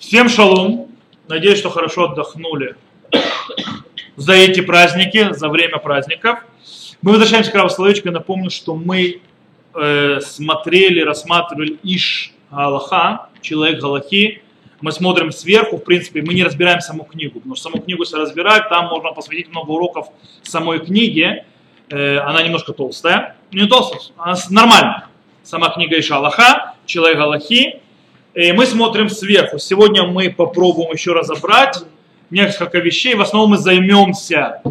Всем шалом. Надеюсь, что хорошо отдохнули за эти праздники, за время праздников. Мы возвращаемся к правословечку. Я напомню, что мы э, смотрели, рассматривали Иш Галаха, человек Галахи. Мы смотрим сверху, в принципе, мы не разбираем саму книгу, потому что саму книгу, если разбирать, там можно посвятить много уроков самой книге. Э, она немножко толстая. Не толстая, она нормальная. Сама книга Иша Аллаха, человек Галахи. И мы смотрим сверху. Сегодня мы попробуем еще разобрать несколько вещей. В основном мы займемся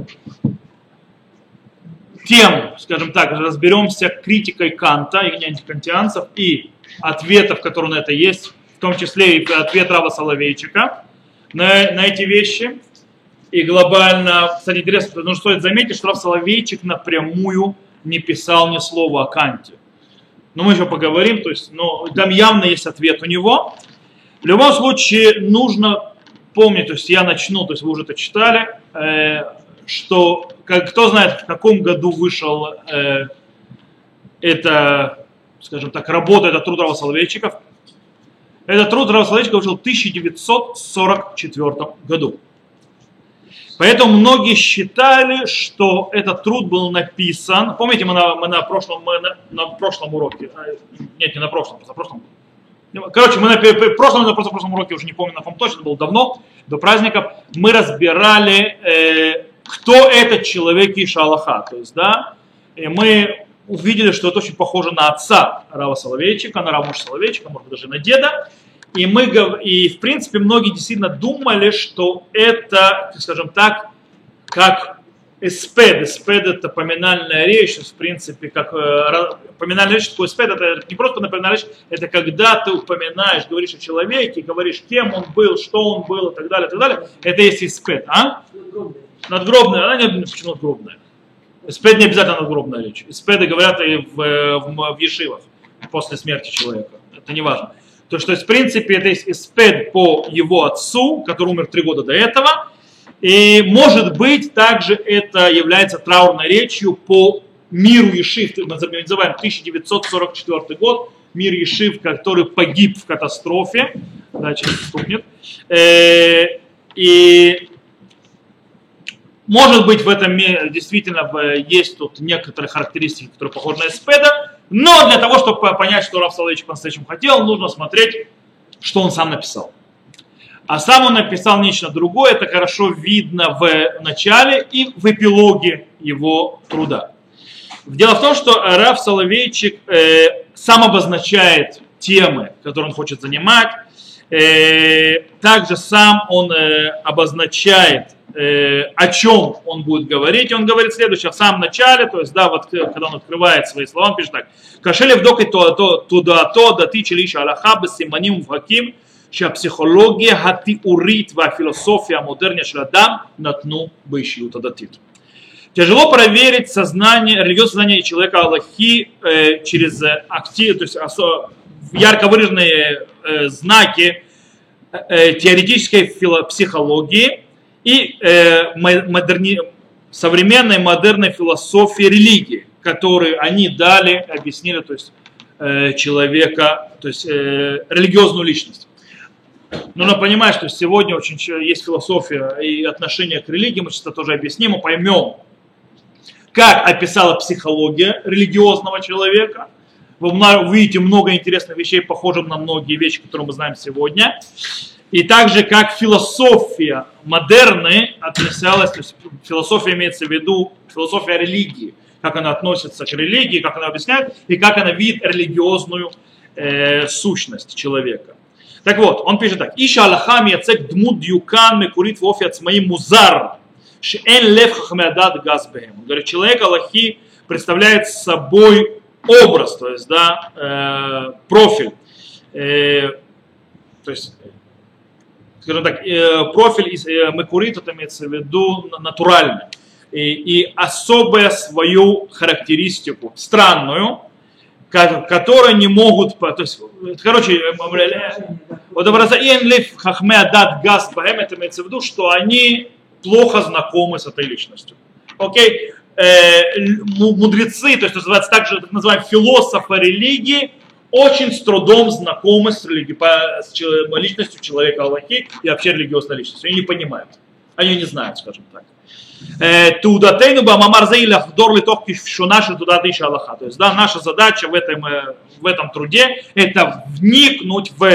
тем, скажем так, разберемся критикой Канта и антикантианцев и ответов, которые на это есть, в том числе и ответ Рава Соловейчика на, на эти вещи. И глобально, кстати, интересно, ну, стоит заметить, что Рав Соловейчик напрямую не писал ни слова о Канте. Но мы еще поговорим, то есть, но там явно есть ответ у него. В любом случае, нужно помнить, то есть я начну, то есть вы уже это читали, э, что как, кто знает, в каком году вышел э, это, скажем так, работа, это труд Равосоловейчиков. Этот труд Равосоловейчиков вышел в 1944 году. Поэтому многие считали, что этот труд был написан. Помните, мы на, мы на, прошлом, мы на, на прошлом уроке, а, нет, не на прошлом, на прошлом. Короче, мы на прошлом на прошлом уроке, уже не помню, на ком точно, было давно, до праздников, мы разбирали, э, кто этот человек Иша Аллаха. То есть, да, и мы увидели, что это очень похоже на отца Рава Соловейчика, на Рава Соловейчика, может быть, даже на деда. И, мы, и в принципе многие действительно думали, что это, скажем так, как эспед. Эспед это поминальная речь, в принципе, как э, поминальная речь, такой эспед, это не просто напоминальная речь, это когда ты упоминаешь, говоришь о человеке, говоришь, кем он был, что он был и так далее, и так далее. Это есть эспед, а? Надгробная, она не, почему надгробная? Эспед не обязательно надгробная речь. Эспеды говорят и в, в, в ешивах после смерти человека. Это не важно. То, что, в принципе, это есть эспед по его отцу, который умер три года до этого. И, может быть, также это является траурной речью по миру Ешив, мы называем 1944 год, мир Ешив, который погиб в катастрофе. Да, сейчас стукнет. Э, и может быть, в этом действительно есть тут некоторые характеристики, которые похожи на Эспеда, но для того, чтобы понять, что Раф Соловейчик по-настоящему хотел, нужно смотреть, что он сам написал. А сам он написал нечто другое, это хорошо видно в начале и в эпилоге его труда. Дело в том, что Раф Соловейчик э, сам обозначает темы, которые он хочет занимать, э, также сам он э, обозначает э, о чем он будет говорить. И он говорит следующее, в самом начале, то есть, да, вот когда он открывает свои слова, он пишет так. Кашеле вдоки то, то, туда, то, да ты челиша аллаха, бессиманим вхаким, שהפסיכולוגיה התיאורית והפילוסופיה המודרניה של אדם נתנו באישיות הדתית. Тяжело проверить сознание, религиозное сознание человека Аллахи э, через актив, то есть осо, ярко выраженные э, знаки э, теоретической фило, психологии и э, модерни... современной модерной философии религии, которые они дали, объяснили, то есть э, человека, то есть э, религиозную личность. Нужно понимать, что сегодня очень есть философия и отношение к религии, мы сейчас это тоже объясним, мы поймем, как описала психология религиозного человека. Вы увидите много интересных вещей, похожих на многие вещи, которые мы знаем сегодня и также как философия модерны относилась, то есть философия имеется в виду философия религии, как она относится к религии, как она объясняет, и как она видит религиозную э, сущность человека. Так вот, он пишет так. Иша Аллаха мияцек дмут дюкан мекурит вофи ацмаим музар, шен лев хахмеадад газбехем. Он говорит, человек Аллахи представляет собой образ, то есть, да, э, профиль, э, то есть скажем так, э, профиль из э, Мекурит, это имеется в виду натуральный, и, и особую свою характеристику, странную, которые не могут, то есть, короче, э, вот образа Иенлиф Хахмеадат Газ Бахем, это имеется в виду, что они плохо знакомы с этой личностью. Окей, э, мудрецы, то есть называется также так называемые философы религии, очень с трудом знакомы с, религи... с личностью человека Аллахи и вообще религиозной личностью. Они не понимают. Они не знают, скажем так. Тудатейну бамамар зейлах дорли тохки шунаши туда тысяча Аллаха. То есть, да, наша задача в этом, э, в этом труде это вникнуть в,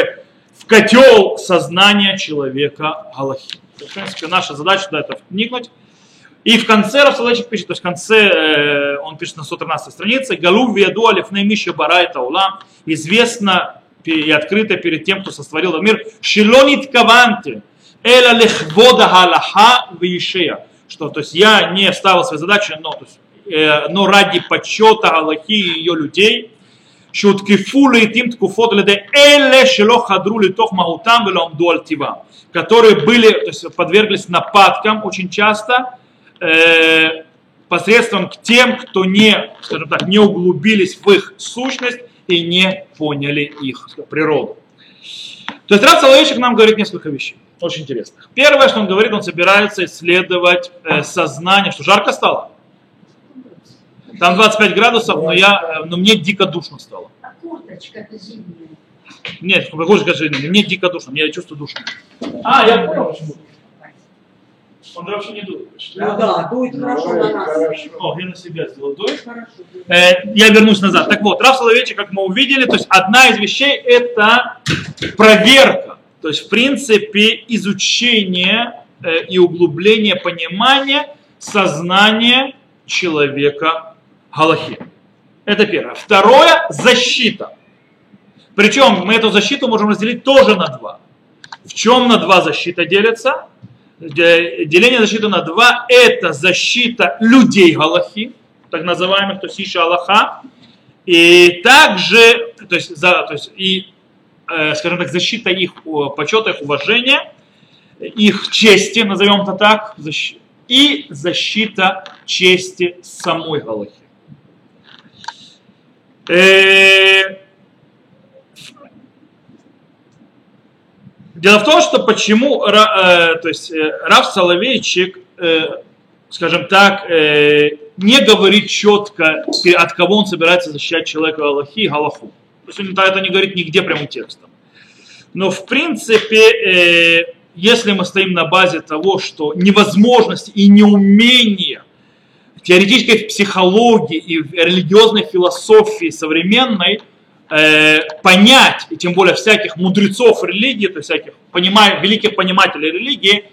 в котел сознания человека Аллахи. В принципе, наша задача да, это вникнуть. И в конце Рафсалачик пишет, то есть в конце э, он пишет на 113 странице, Галу веду алифнеймище барайта улам, известно и открыто перед тем, кто сотворил мир, шилонит каванте, эла лехвода галаха вишея, что то есть я не ставил своей задачей, но, то есть, э, но ради почета Галахи и ее людей, שהותקפו לעתים תקופות על ידי אלה שלא חדרו לתוך מהותם ולא עמדו על טיבם, которые были, то есть подверглись нападкам очень часто, э, посредством к тем, кто не, скажем так, не углубились в их сущность и не поняли их природу. То есть Рав Соловейчик нам говорит несколько вещей, очень интересных. Первое, что он говорит, он собирается исследовать э, сознание, что жарко стало. Там 25 градусов, но, я, э, но мне дико душно стало. А курточка-то зимняя. Нет, курточка зимняя, мне дико душно, мне чувствую душно. А, я понял, почему. Он вообще не дует. Ну да, дует хорошо на нас. О, я на себя сделал дует. Хорошо. Э, я вернусь назад. Так вот, Раф Соловейчик, как мы увидели, то есть одна из вещей это проверка. То есть, в принципе, изучение э, и углубление понимания сознания человека Галахи. Это первое. Второе – защита. Причем мы эту защиту можем разделить тоже на два. В чем на два защита делится? Деление защиты на два – это защита людей Галахи, так называемых, то есть Иша Аллаха, и также, то есть, за, то есть и, э, скажем так, защита их почета, их уважения, их чести, назовем это так, и защита чести самой Галахи. Э, Дело в том, что почему э, то есть, э, Раф Соловейчик, э, скажем так, э, не говорит четко, от кого он собирается защищать человека Аллахи и Галаху. То есть он это не говорит нигде прямым текстом. Но в принципе, э, если мы стоим на базе того, что невозможность и неумение теоретической психологии и религиозной философии современной – э, понять, и тем более всяких мудрецов религии, то есть всяких понимай, великих понимателей религии,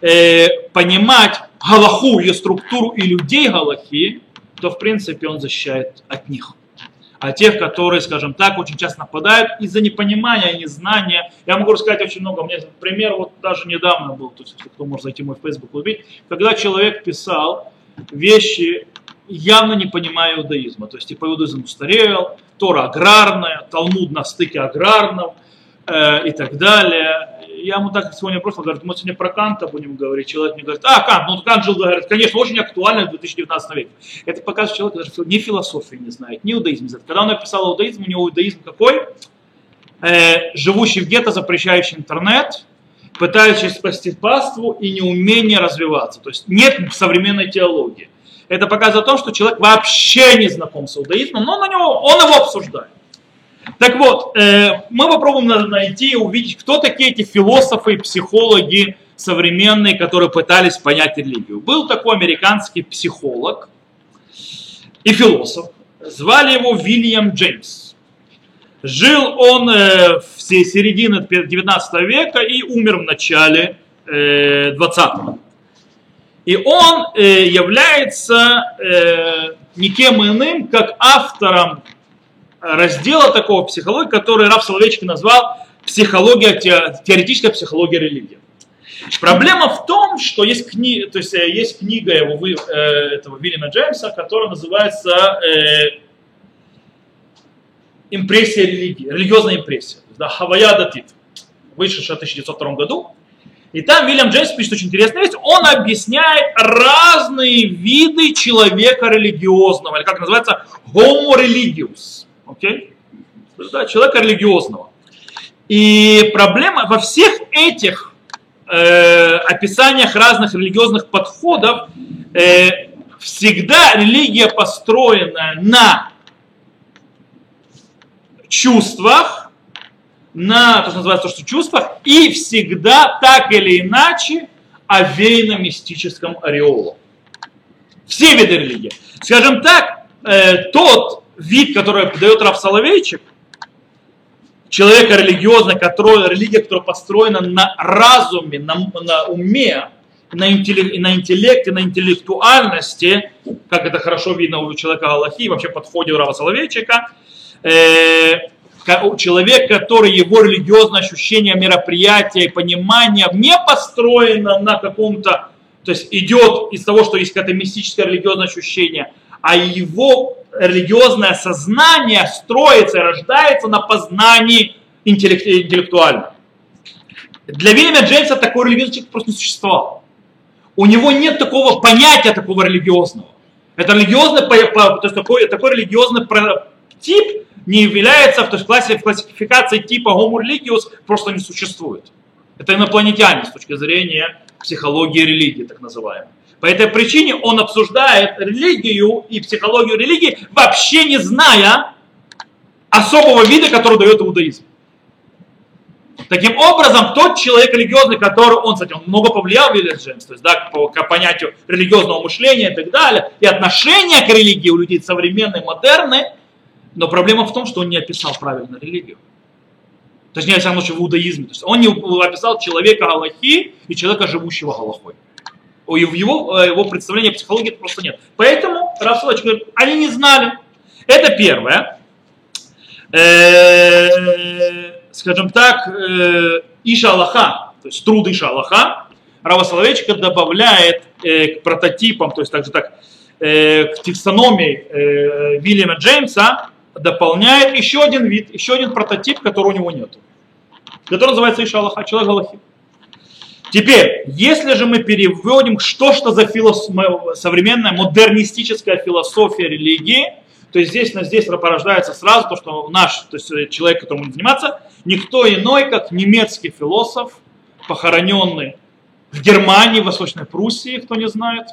э, понимать Галаху, ее структуру и людей Галахи, то в принципе он защищает от них. А тех, которые, скажем так, очень часто нападают из-за непонимания незнания. Я могу рассказать очень много. У меня пример вот даже недавно был, то есть, кто может зайти в мой Facebook увидеть, когда человек писал вещи, явно не понимая иудаизма. То есть типа иудаизм устарел, Тора аграрная, Талмуд на стыке аграрном э, и так далее. Я ему так сегодня просто говорю, мы сегодня про Канта будем говорить. Человек мне говорит, а, Кант, ну Кант жил, говорит, конечно, очень актуально в 2019 веке. Это показывает, человек даже ни философии не знает, ни иудаизм. Когда он написал иудаизм, у него иудаизм какой? Э, живущий в гетто, запрещающий интернет, пытающийся спасти паству и неумение развиваться. То есть нет современной теологии это показывает то, что человек вообще не знаком с иудаизмом, но на него, он его обсуждает. Так вот, э, мы попробуем найти и увидеть, кто такие эти философы и психологи современные, которые пытались понять религию. Был такой американский психолог и философ, звали его Вильям Джеймс. Жил он э, в середине 19 века и умер в начале э, 20 -го. И он э, является э, никем иным, как автором раздела такого психологии, который Раф Соловейчик назвал психология, теоретическая психология религии. Проблема в том, что есть, кни, то есть, э, есть книга его, э, этого Вильяма Джеймса, которая называется э, «Импрессия религии», религиозная импрессия, да, Хавая Датит, вышедшая в 1902 году. И там Вильям Джеймс пишет очень интересную вещь. Он объясняет разные виды человека религиозного, или как называется, homo religious. Okay? Да, человека религиозного. И проблема во всех этих э, описаниях разных религиозных подходов э, всегда религия построена на чувствах, на то, что называется то, что чувствах, и всегда так или иначе овеяно мистическом ореолом. Все виды религии. Скажем так, э, тот вид, который дает Раф Соловейчик, человека религиозный, который, религия, которая построена на разуме, на, на уме, на, интеллект, на интеллекте, на интеллектуальности, как это хорошо видно у человека Аллахи, вообще подходе у Рава Соловейчика, э, человек, который его религиозное ощущение мероприятия и понимание не построено на каком-то, то есть идет из того, что есть какое-то мистическое религиозное ощущение, а его религиозное сознание строится и рождается на познании интеллектуально. Для Вильяма Джеймса такой религиозный человек просто не существовал. У него нет такого понятия такого религиозного. Это религиозный, то есть такой, такой религиозный тип не является, то есть в классификации типа homo religious просто не существует. Это инопланетяне с точки зрения психологии религии, так называемой. По этой причине он обсуждает религию и психологию религии, вообще не зная особого вида, который дает иудаизм. Таким образом, тот человек религиозный, который, он, кстати, он много повлиял Вильям Джеймс, то есть, да, по, к понятию религиозного мышления и так далее, и отношения к религии у людей современные, модерны, но проблема в том, что он не описал правильно религию. Точнее, во всяком случае, в иудаизме. То есть он не описал человека Галахи и человека, живущего Галахой в его, э, его представлении психологии просто нет. Поэтому Рафсович говорит, они не знали. Это первое. Э, скажем так, э, Иша Аллаха, то есть труд Иша Аллаха, Рава Соловейчика добавляет э, к прототипам, то есть также так, к текстономии э, Вильяма Джеймса, дополняет еще один вид, еще один прототип, который у него нет. Который называется Иша Аллаха, человек Аллахи. Теперь, если же мы переводим, что что за филос... современная модернистическая философия религии, то здесь, здесь порождается сразу то, что наш, то есть э, человек, которым будем заниматься, никто иной, как немецкий философ, похороненный в Германии, в Восточной Пруссии, кто не знает,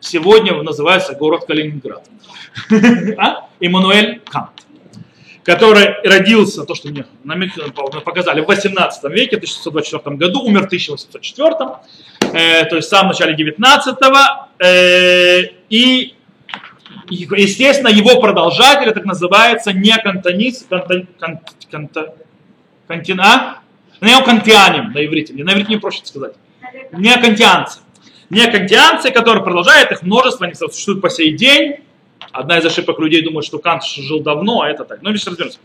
сегодня называется город Калининград. А? Иммануэль Кант который родился, то, что мне показали, в 18 веке, в 1624 году, умер в 1804, э, то есть в самом начале 19 э, и естественно, его продолжатели, так называется, не кантонист, канта, канта, кантина, неокантианим на иврите, на иврите не проще сказать, не кантианцы. Не кантианцы, которые продолжают, их множество, они существуют по сей день, Одна из ошибок людей думает, что Кант жил давно, а это так. Ну, лишь разберемся.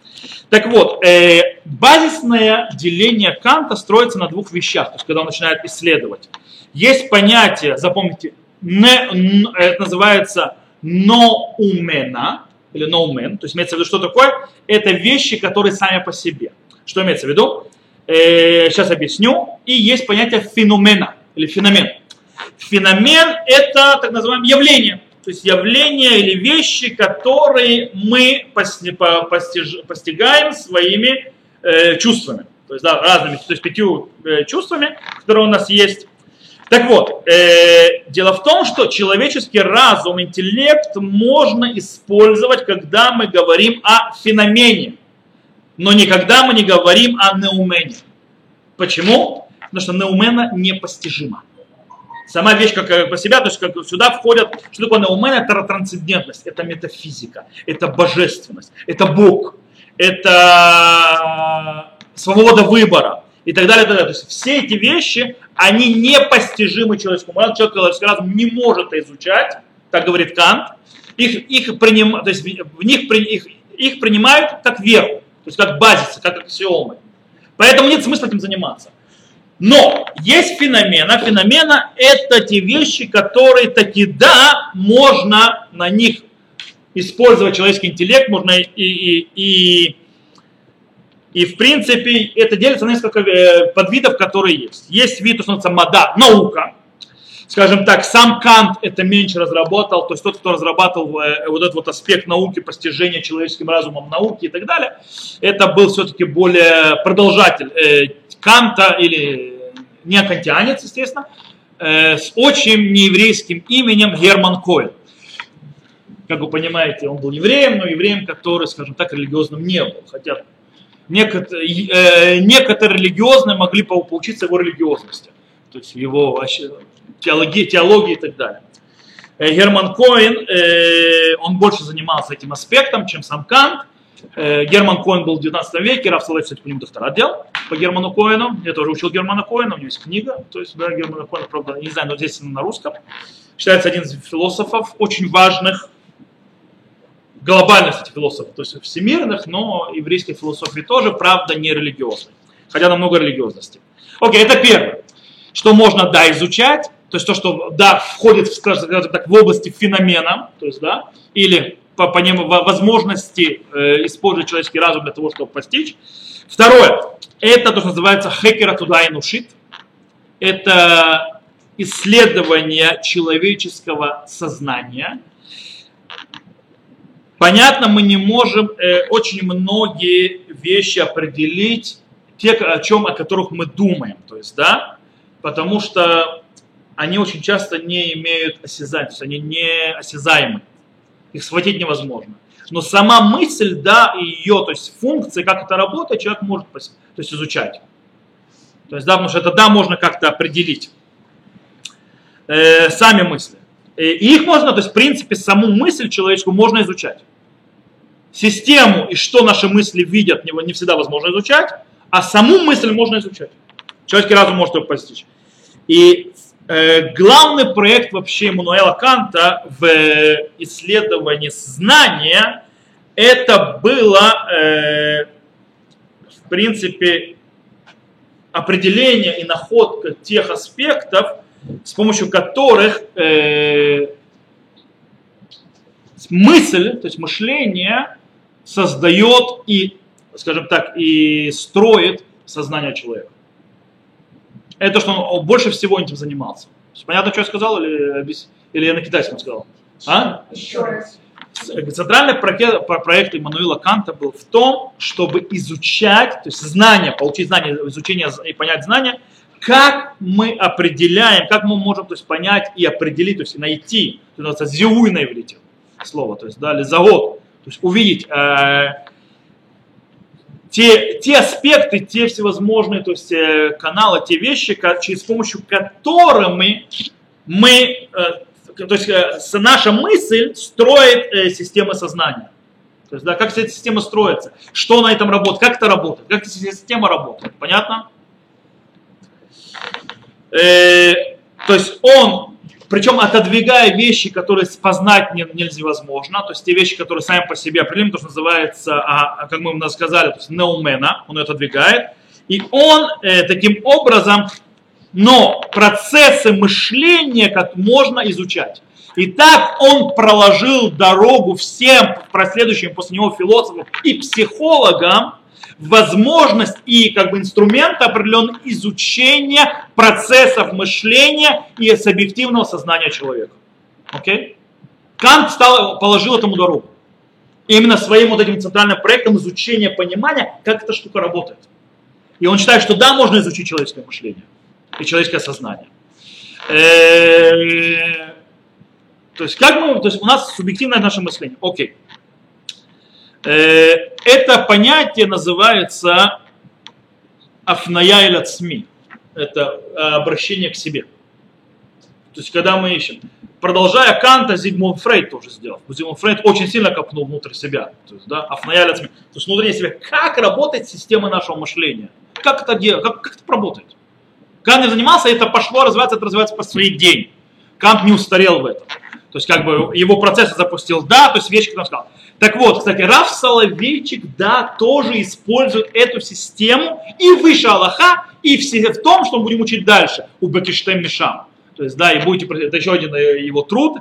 Так вот, э, базисное деление Канта строится на двух вещах, то есть когда он начинает исследовать. Есть понятие, запомните, не, это называется ноумена, или ноумен, то есть имеется в виду, что такое? Это вещи, которые сами по себе. Что имеется в виду? Э, сейчас объясню. И есть понятие феномена, или феномен. Феномен это так называемое явление то есть явления или вещи, которые мы постигаем своими э, чувствами. То есть да, разными, то есть пятью э, чувствами, которые у нас есть. Так вот, э, дело в том, что человеческий разум, интеллект можно использовать, когда мы говорим о феномене, но никогда мы не говорим о неумене. Почему? Потому что неумена непостижима сама вещь как э, по себя, то есть как сюда входят, что такое наумен, это трансцендентность, это метафизика, это божественность, это Бог, это свобода выбора и так далее, и так далее. То есть все эти вещи, они непостижимы человеческому разуму, человеческий разум не может это изучать, так говорит Кант, их, их, приним, то есть в них, их, их принимают как веру, то есть как базисы, как аксиомы. Поэтому нет смысла этим заниматься. Но есть феномена. Феномена это те вещи, которые таки да, можно на них использовать человеческий интеллект, можно и, и, и, и в принципе это делится на несколько э, подвидов, которые есть. Есть вид, что называется мода, наука. Скажем так, сам Кант это меньше разработал, то есть тот, кто разрабатывал э, вот этот вот аспект науки, постижения человеческим разумом науки и так далее, это был все-таки более продолжатель э, Канта или не кантианец, естественно, э, с очень нееврейским именем Герман Койл. как вы понимаете, он был евреем, но евреем, который, скажем так, религиозным не был. Хотя некоторые, э, некоторые религиозные могли поучиться его религиозности, то есть его теологии, теологии и так далее. Э, Герман Коэн, э, он больше занимался этим аспектом, чем сам Кант. Э, Герман Коэн был в 19 веке, Раф Салай, кстати, по нему докторат делал, по Герману Коэну. Я тоже учил Германа Коэна, у него есть книга, то есть, да, Германа Коэна, правда, не знаю, но здесь на русском. Считается один из философов, очень важных, глобальных кстати, философов, то есть всемирных, но еврейской философии тоже, правда, не религиозной, хотя намного религиозности. Окей, это первое. Что можно, да, изучать, то есть то, что, да, входит, скажем так, в области феномена, то есть, да, или по, по нему возможности э, использовать человеческий разум для того, чтобы постичь. Второе, это то, что называется хекера туда и нушит. Это исследование человеческого сознания. Понятно, мы не можем э, очень многие вещи определить, те, о чем, о которых мы думаем. То есть, да, потому что они очень часто не имеют осязания, то есть они не осязаемы. Их схватить невозможно. Но сама мысль, да, и ее, то есть функции, как это работает, человек может то есть, изучать. То есть, да, потому что это, да, можно как-то определить. Э, сами мысли. Э, и их можно, то есть, в принципе, саму мысль человеческую можно изучать. Систему и что наши мысли видят, не, не всегда возможно изучать, а саму мысль можно изучать. Человеческий разум может ее постичь. И Э, главный проект вообще Мануэла Канта в исследовании знания, это было, э, в принципе, определение и находка тех аспектов, с помощью которых э, мысль, то есть мышление, создает и, скажем так, и строит сознание человека это что он больше всего этим занимался. Понятно, что я сказал, или, или я на китайском сказал? А? Еще раз. Центральный проект, проект Иммануила Канта был в том, чтобы изучать, то есть знания, получить знания, изучение и понять знания, как мы определяем, как мы можем то есть, понять и определить, то есть найти, то называется зиуй на иврите слово, то есть да, завод, то есть увидеть, э, те, те аспекты, те всевозможные то есть, э, каналы, те вещи, через помощью которыми мы, э, то есть э, наша мысль строит системы сознания. То есть, да, как эта система строится, что на этом работает, как это работает, как эта система работает. Понятно? Э, то есть он причем отодвигая вещи, которые познать не, невозможно, то есть те вещи, которые сами по себе определим, то, что называется, а, а как мы у нас сказали, то есть неумена, он ее отодвигает, и он э, таким образом, но процессы мышления как можно изучать. И так он проложил дорогу всем последующим после него философам и психологам, возможность и как бы инструмент определенного изучения процессов мышления и субъективного сознания человека. Окей? Кант стал, положил этому дорогу. именно своим вот этим центральным проектом изучения понимания, как эта штука работает. И он считает, что да, можно изучить человеческое мышление и человеческое сознание. Э, то есть, как мы, то есть у нас субъективное наше мышление. Окей. Э, это понятие называется афная или СМИ. Это э, обращение к себе. То есть, когда мы ищем. Продолжая Канта, Зигмунд Фрейд тоже сделал. Зигмунд Фрейд очень сильно копнул внутрь себя. То есть, да, афная или СМИ. То есть, внутри себя. Как работает система нашего мышления? Как это делать? Как, как это работает? Кант не занимался, это пошло развиваться, это развивается по своей день. Кант не устарел в этом. То есть, как бы его процесс запустил, да, то есть вещи, как он сказал. Так вот, кстати, Раф Соловейчик, да, тоже использует эту систему и выше Аллаха, и в, в том, что мы будем учить дальше, у Бекиштем Мишам. То есть, да, и будете, это еще один э, его труд.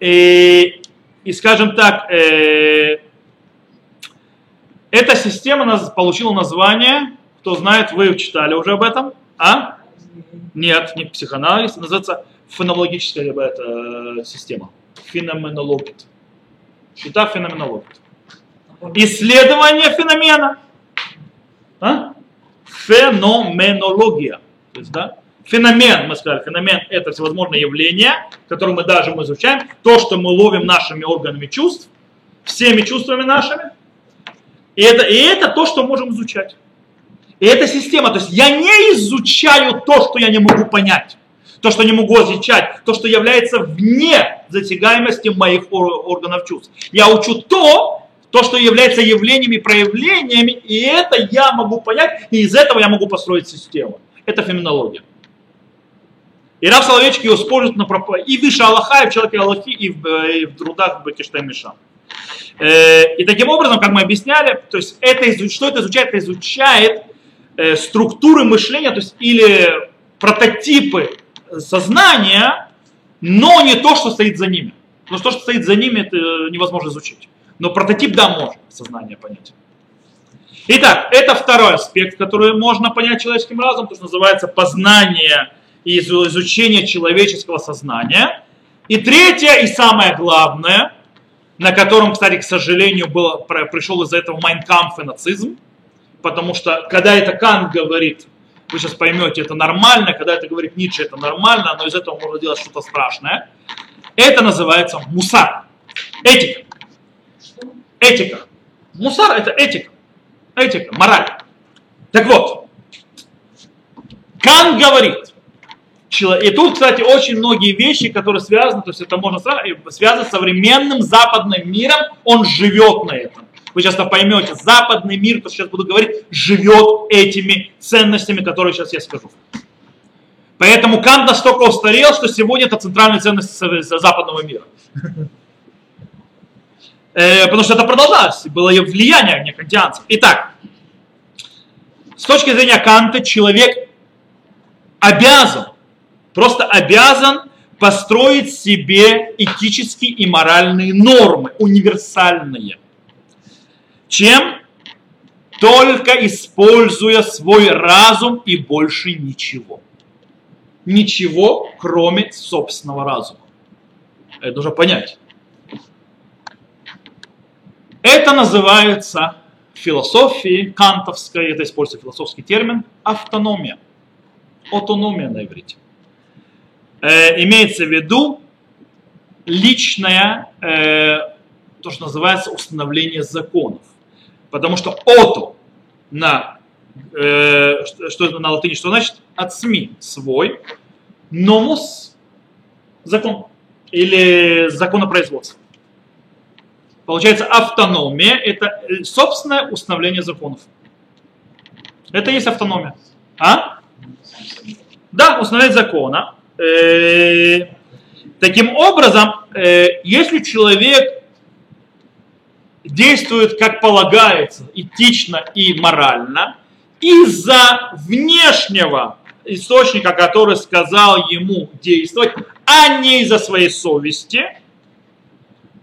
И, и скажем так, э, эта система получила название, кто знает, вы читали уже об этом, а? Нет, не психоанализ, называется феноменологическая это, система. Феноменология. Счета феноменологии. Исследование феномена. А? Феноменология. То есть, да? Феномен, мы сказали, феномен это всевозможные явления, которые мы даже мы изучаем, то, что мы ловим нашими органами чувств, всеми чувствами нашими. И это, и это то, что можем изучать. И это система. То есть я не изучаю то, что я не могу понять, то, что не могу изучать, то, что является вне затягаемости моих органов чувств. Я учу то, то, что является явлениями, проявлениями, и это я могу понять, и из этого я могу построить систему. Это феноменология. И Рав Соловейчик его использует на проп... и выше Аллаха, и в человеке Аллахи, и в, э, и в трудах Бакиштай Миша. Э, и таким образом, как мы объясняли, то есть это, что это изучает? Это изучает э, структуры мышления, то есть или прототипы сознания, но не то, что стоит за ними. Что то, что стоит за ними, это невозможно изучить. Но прототип, да, можно сознание понять. Итак, это второй аспект, который можно понять человеческим разумом, то, что называется познание и изучение человеческого сознания. И третье и самое главное, на котором, кстати, к сожалению, было, пришел из-за этого Майнкамф и нацизм, потому что когда это Кант говорит, вы сейчас поймете, это нормально, когда это говорит Ницше, это нормально, но из этого можно делать что-то страшное. Это называется мусар, этика. Этика. Мусар это этика. Этика, мораль. Так вот, Кан говорит, и тут, кстати, очень многие вещи, которые связаны, то есть это можно связать с современным западным миром, он живет на этом. Вы сейчас поймете, западный мир, то сейчас буду говорить, живет этими ценностями, которые сейчас я скажу. Поэтому Кант настолько устарел, что сегодня это центральная ценность западного мира. Э, потому что это продолжалось, было влияние не кантианцев. Итак, с точки зрения Канта человек обязан, просто обязан построить себе этические и моральные нормы, универсальные. Чем? Только используя свой разум и больше ничего. Ничего, кроме собственного разума. Это нужно понять. Это называется философии кантовской, это используется философский термин, автономия. Автономия на иврите. Э, имеется в виду личное, э, то, что называется установление законов. Потому что ото на, э, что это на латыни, что значит? От СМИ свой, номус закон или законопроизводство. Получается, автономия – это э, собственное установление законов. Это и есть автономия. А? Да, установлять закона. Э, таким образом, э, если человек действует как полагается, этично и морально, из-за внешнего источника, который сказал ему действовать, а не из-за своей совести –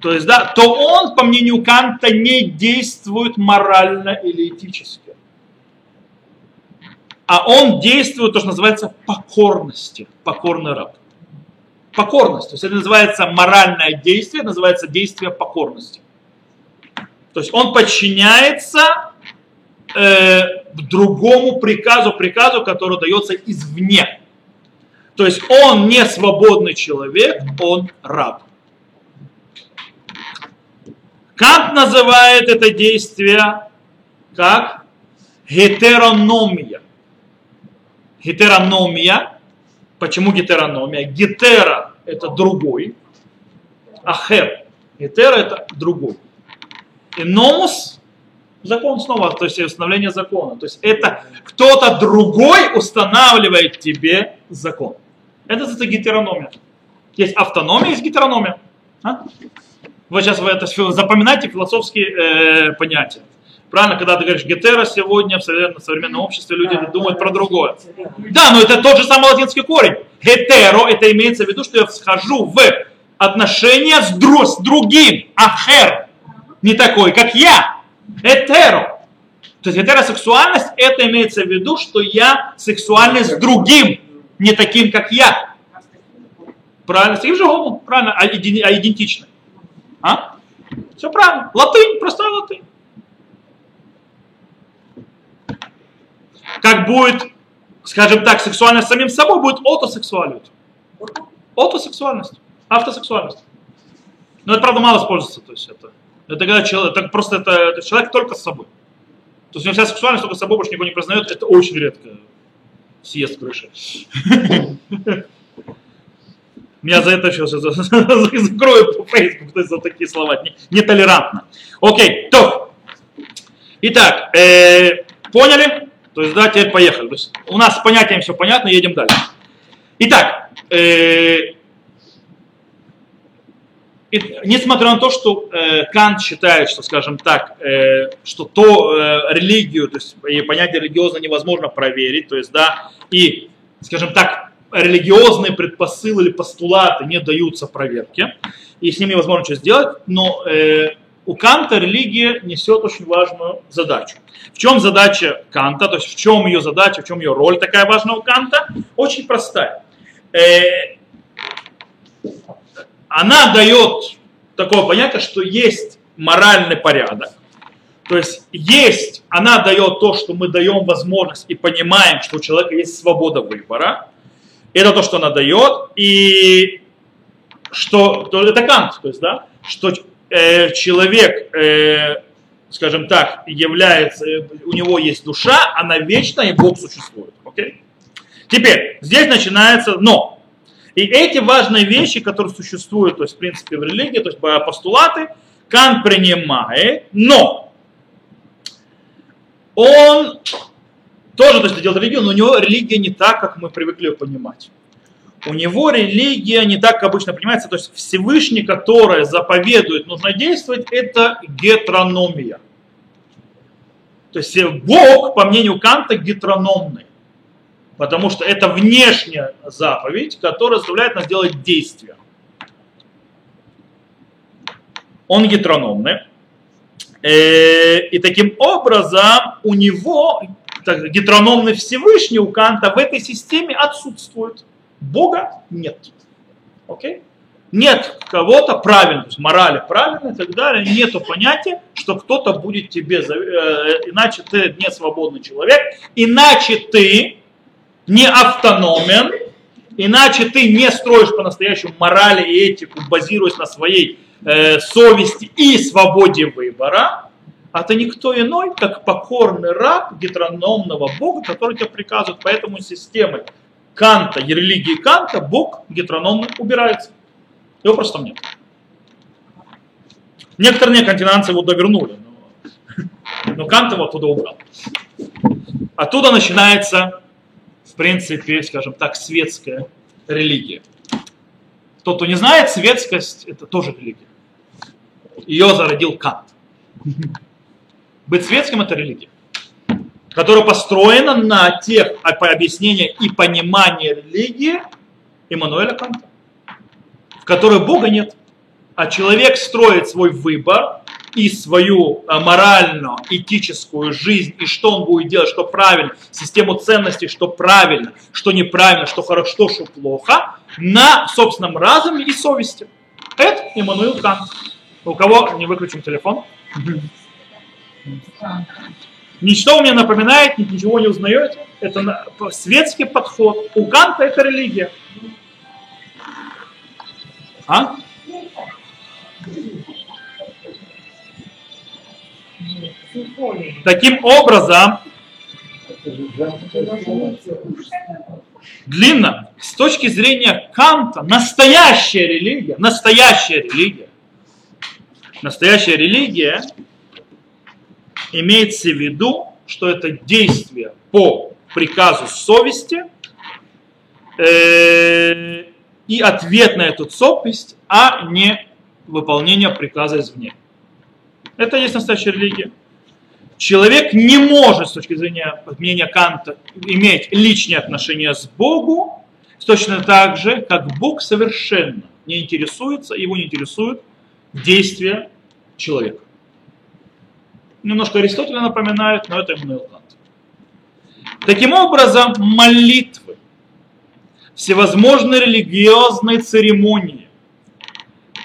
то есть, да, то он, по мнению Канта, не действует морально или этически. А он действует, то, что называется, покорности, покорный раб. Покорность. То есть это называется моральное действие, называется действие покорности. То есть он подчиняется э, другому приказу, приказу, который дается извне. То есть он не свободный человек, он раб. Кант называет это действие как гетерономия. Гетерономия. Почему гетерономия? Гетера – это другой, а хер. Гетера – это другой. И номус – закон снова, то есть установление закона. То есть это кто-то другой устанавливает тебе закон. Это, это гетерономия. Есть автономия, есть гетерономия. А? Вы сейчас вы это запоминайте философские э, понятия. Правильно, когда ты говоришь гетера сегодня в современном, обществе люди да, думают про другое. Да, но это тот же самый латинский корень. Гетеро, это имеется в виду, что я схожу в отношения с, друг, с другим. Ахер. Не такой, как я. Этеро. То есть гетеросексуальность, это имеется в виду, что я сексуальный с другим, не таким, как я. Правильно, с таким же правильно, а, а идентичный. А? Все правильно. Латынь, простая латынь. Как будет скажем так, сексуальность самим собой будет отосексуалиот. Отосексуальность, автосексуальность. Но это, правда, мало используется. То есть это, это когда человек, это просто это, это человек только с собой. То есть у него вся сексуальность только с собой больше никого не признает, это очень редко съест крыши. Меня за это сейчас закроют Facebook, то есть за такие слова. Нетолерантно. Окей, то. Итак, э, поняли? То есть, да, теперь поехали. То есть, у нас с понятием все понятно, едем дальше. Итак, э, и, несмотря на то, что э, Кант считает, что, скажем так, э, что то э, религию, то есть и понятие религиозно невозможно проверить, то есть, да, и, скажем так, религиозные предпосылы или постулаты не даются проверке, и с ними невозможно что сделать, но э, у Канта религия несет очень важную задачу. В чем задача Канта, то есть в чем ее задача, в чем ее роль такая важная у Канта? Очень простая. Э, она дает такое понятие, что есть моральный порядок. То есть есть, она дает то, что мы даем возможность и понимаем, что у человека есть свобода выбора. Это то, что она дает. И что, то это Кант, то есть, да, что э, человек, э, скажем так, является, у него есть душа, она вечна, и Бог существует. Okay? Теперь, здесь начинается но. И эти важные вещи, которые существуют, то есть, в принципе, в религии, то есть постулаты, Кант принимает, но он тоже, то есть, делает религию, но у него религия не так, как мы привыкли ее понимать. У него религия не так, как обычно понимается, то есть Всевышний, который заповедует, нужно действовать, это гетрономия. То есть Бог, по мнению Канта, гетрономный. Потому что это внешняя заповедь, которая заставляет нас делать действия. Он гетрономный. Э, и таким образом у него гетрономный Всевышний у Канта в этой системе отсутствует. Бога нет. Окей? Нет кого-то правильно, то есть морали правильно и так далее. Нету понятия, что кто-то будет тебе, э, иначе ты не свободный человек, иначе ты не автономен, иначе ты не строишь по-настоящему морали и этику, базируясь на своей э, совести и свободе выбора, а ты никто иной, как покорный раб гетрономного Бога, который тебе приказывает. Поэтому системы Канта и религии Канта Бог гетрономно убирается. Его просто нет. Некоторые континанцы его довернули, но, но Кант его оттуда убрал. Оттуда начинается в принципе, скажем так, светская религия. Тот, кто не знает, светскость – это тоже религия. Ее зародил Кант. Быть светским – это религия, которая построена на тех объяснениях и понимании религии Иммануэля Канта, в которой Бога нет. А человек строит свой выбор и свою а, морально-этическую жизнь, и что он будет делать, что правильно, систему ценностей, что правильно, что неправильно, что хорошо, что плохо, на собственном разуме и совести. Это Иммануил Кант. У кого не выключим телефон? Ничто мне напоминает, ничего не узнаете. Это светский подход. У Канта это религия. А? Таким образом, длинно, с точки зрения Канта, настоящая религия, настоящая религия, настоящая религия имеется в виду, что это действие по приказу совести э, и ответ на эту совесть, а не выполнение приказа извне. Это есть настоящая религия. Человек не может, с точки зрения мнения Канта, иметь личные отношения с Богом, точно так же, как Бог совершенно не интересуется, его не интересует действия человека. Немножко Аристотеля напоминает, но это Эммануил Кант. Таким образом, молитвы, всевозможные религиозные церемонии,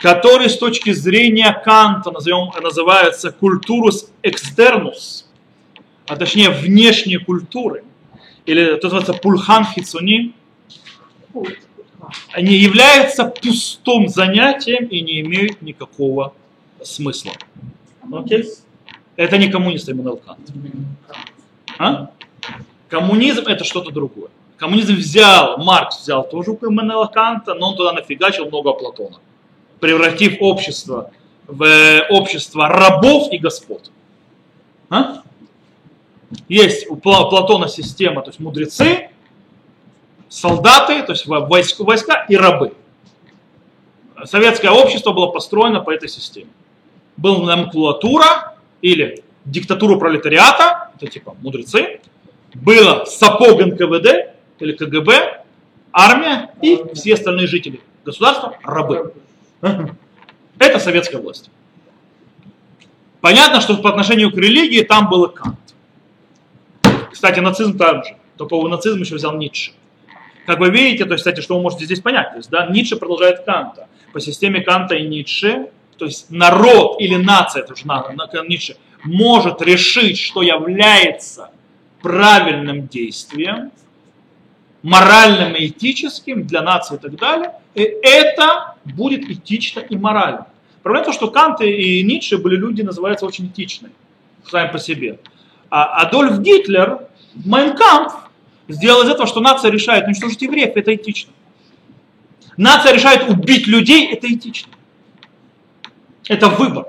который с точки зрения Канта назовем, называется культурус экстернус, а точнее внешние культуры, или то называется пульхан хицуни, они являются пустым занятием и не имеют никакого смысла. Окей? Это не коммунист Иммануэл Кант. А? Коммунизм это что-то другое. Коммунизм взял, Маркс взял тоже у Иммануэла Канта, но он туда нафигачил много Платона, превратив общество в э, общество рабов и господ. А? Есть у Пла- Платона система, то есть мудрецы, солдаты, то есть во- войск- войска и рабы. Советское общество было построено по этой системе. Была номенклатура или диктатура пролетариата, это типа мудрецы, было сапог НКВД или КГБ, армия и все остальные жители государства рабы. Это советская власть. Понятно, что по отношению к религии там был и Кант. Кстати, нацизм также. Только у нацизма еще взял Ницше. Как вы видите, то есть, кстати, что вы можете здесь понять, то есть, да, Ницше продолжает Канта. По системе Канта и Ницше, то есть народ или нация, это уже на, Ницше, может решить, что является правильным действием, моральным и этическим для нации и так далее, и это будет этично и морально. Проблема в том, что Кант и Ницше были люди, называются очень этичные, сами по себе. А Адольф Гитлер, Майнкамп, сделал из этого, что нация решает уничтожить евреев, это этично. Нация решает убить людей, это этично. Это выбор.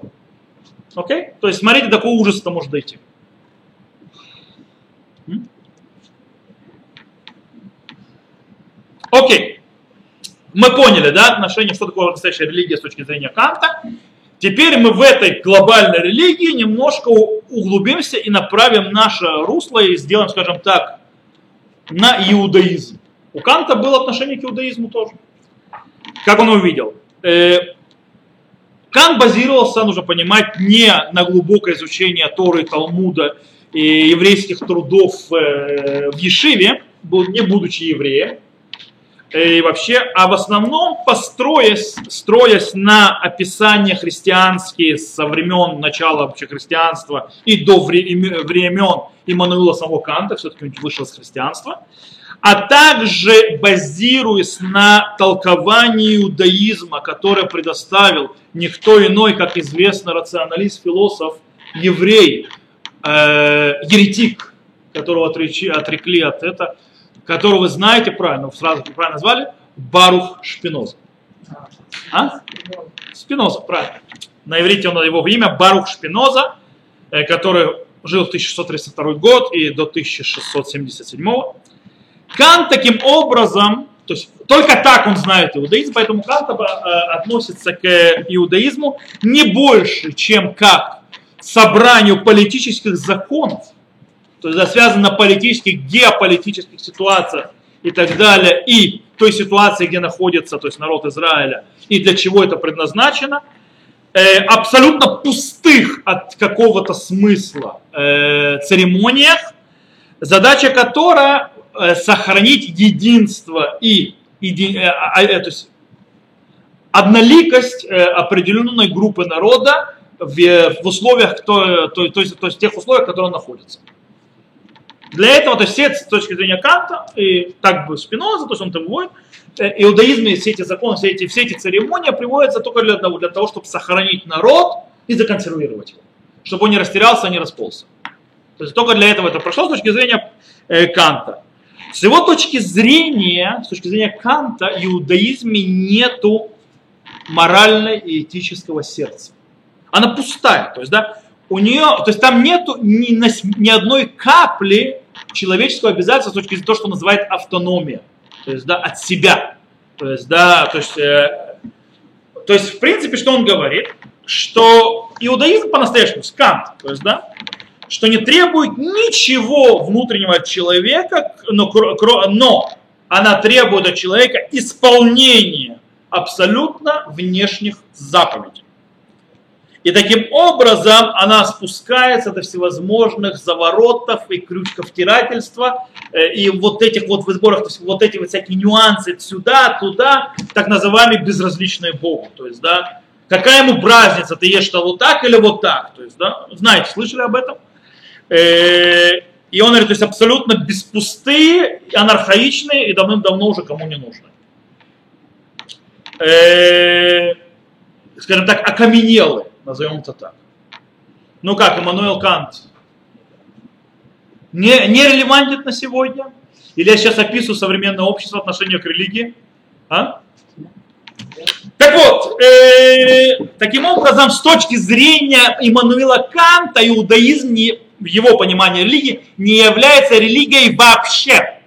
Окей? То есть смотрите, до какого ужаса это может дойти. Окей. Мы поняли, да, отношение, что такое настоящая религия с точки зрения Канта. Теперь мы в этой глобальной религии немножко углубимся и направим наше русло и сделаем, скажем так, на иудаизм. У Канта было отношение к иудаизму тоже. Как он увидел? Кант базировался, нужно понимать, не на глубокое изучение Торы, Талмуда и еврейских трудов в Ешиве, не будучи евреем, и вообще, а в основном построясь, строясь на описания христианские со времен начала вообще христианства и до времен Иммануила самого Канта, все-таки он вышел из христианства, а также базируясь на толковании иудаизма, которое предоставил никто иной, как известный рационалист, философ, еврей, э, еретик, которого отрекли от этого, которого вы знаете правильно, сразу правильно назвали, Барух Шпиноза. А? Спиноза, правильно. На иврите он его имя Барух Шпиноза, который жил в 1632 год и до 1677. Кант таким образом, то есть только так он знает иудаизм, поэтому Кант относится к иудаизму не больше, чем как собранию политических законов, то есть связано на политических, геополитических ситуациях и так далее, и той ситуации, где находится то есть народ Израиля, и для чего это предназначено, э, абсолютно пустых от какого-то смысла э, церемониях, задача которая э, сохранить единство и, и э, э, то есть одноликость э, определенной группы народа в, в условиях, то, то, то, есть, то есть тех условиях, в которых он находится. Для этого, то есть все с точки зрения Канта, и так бы Спиноза, то есть он это выводит, иудаизм все эти законы, все эти, все эти церемонии приводятся только для того, для того, чтобы сохранить народ и законсервировать его, чтобы он не растерялся, не расползся. То есть только для этого это прошло с точки зрения э, Канта. С его точки зрения, с точки зрения Канта, в иудаизме нету морально и этического сердца. Она пустая. То есть, да, у нее, то есть там нету ни, ни одной капли человеческого обязательства с точки зрения того, что называет автономия. То есть, да, от себя. То есть, да, то есть, э, то есть, в принципе, что он говорит? Что иудаизм по-настоящему, скант, то есть, да, что не требует ничего внутреннего от человека, но, но она требует от человека исполнения абсолютно внешних заповедей. И таким образом она спускается до всевозможных заворотов и крючков тирательства, и вот этих вот в сборах, то есть вот эти вот всякие нюансы сюда, туда, так называемые безразличные Богу. То есть, да, какая ему разница, ты ешь что вот так или вот так. То есть, да, знаете, слышали об этом? И он говорит, то есть абсолютно беспустые, анархаичные и давным-давно уже кому не нужны. Э, скажем так, окаменелые, назовем это так. Ну как, Эммануэл Кант не, не релевантен на сегодня? Или я сейчас описываю современное общество отношение к религии? А? Так вот, э, таким образом, с точки зрения Иммануила Канта, иудаизм не, в его понимании религии не является религией вообще.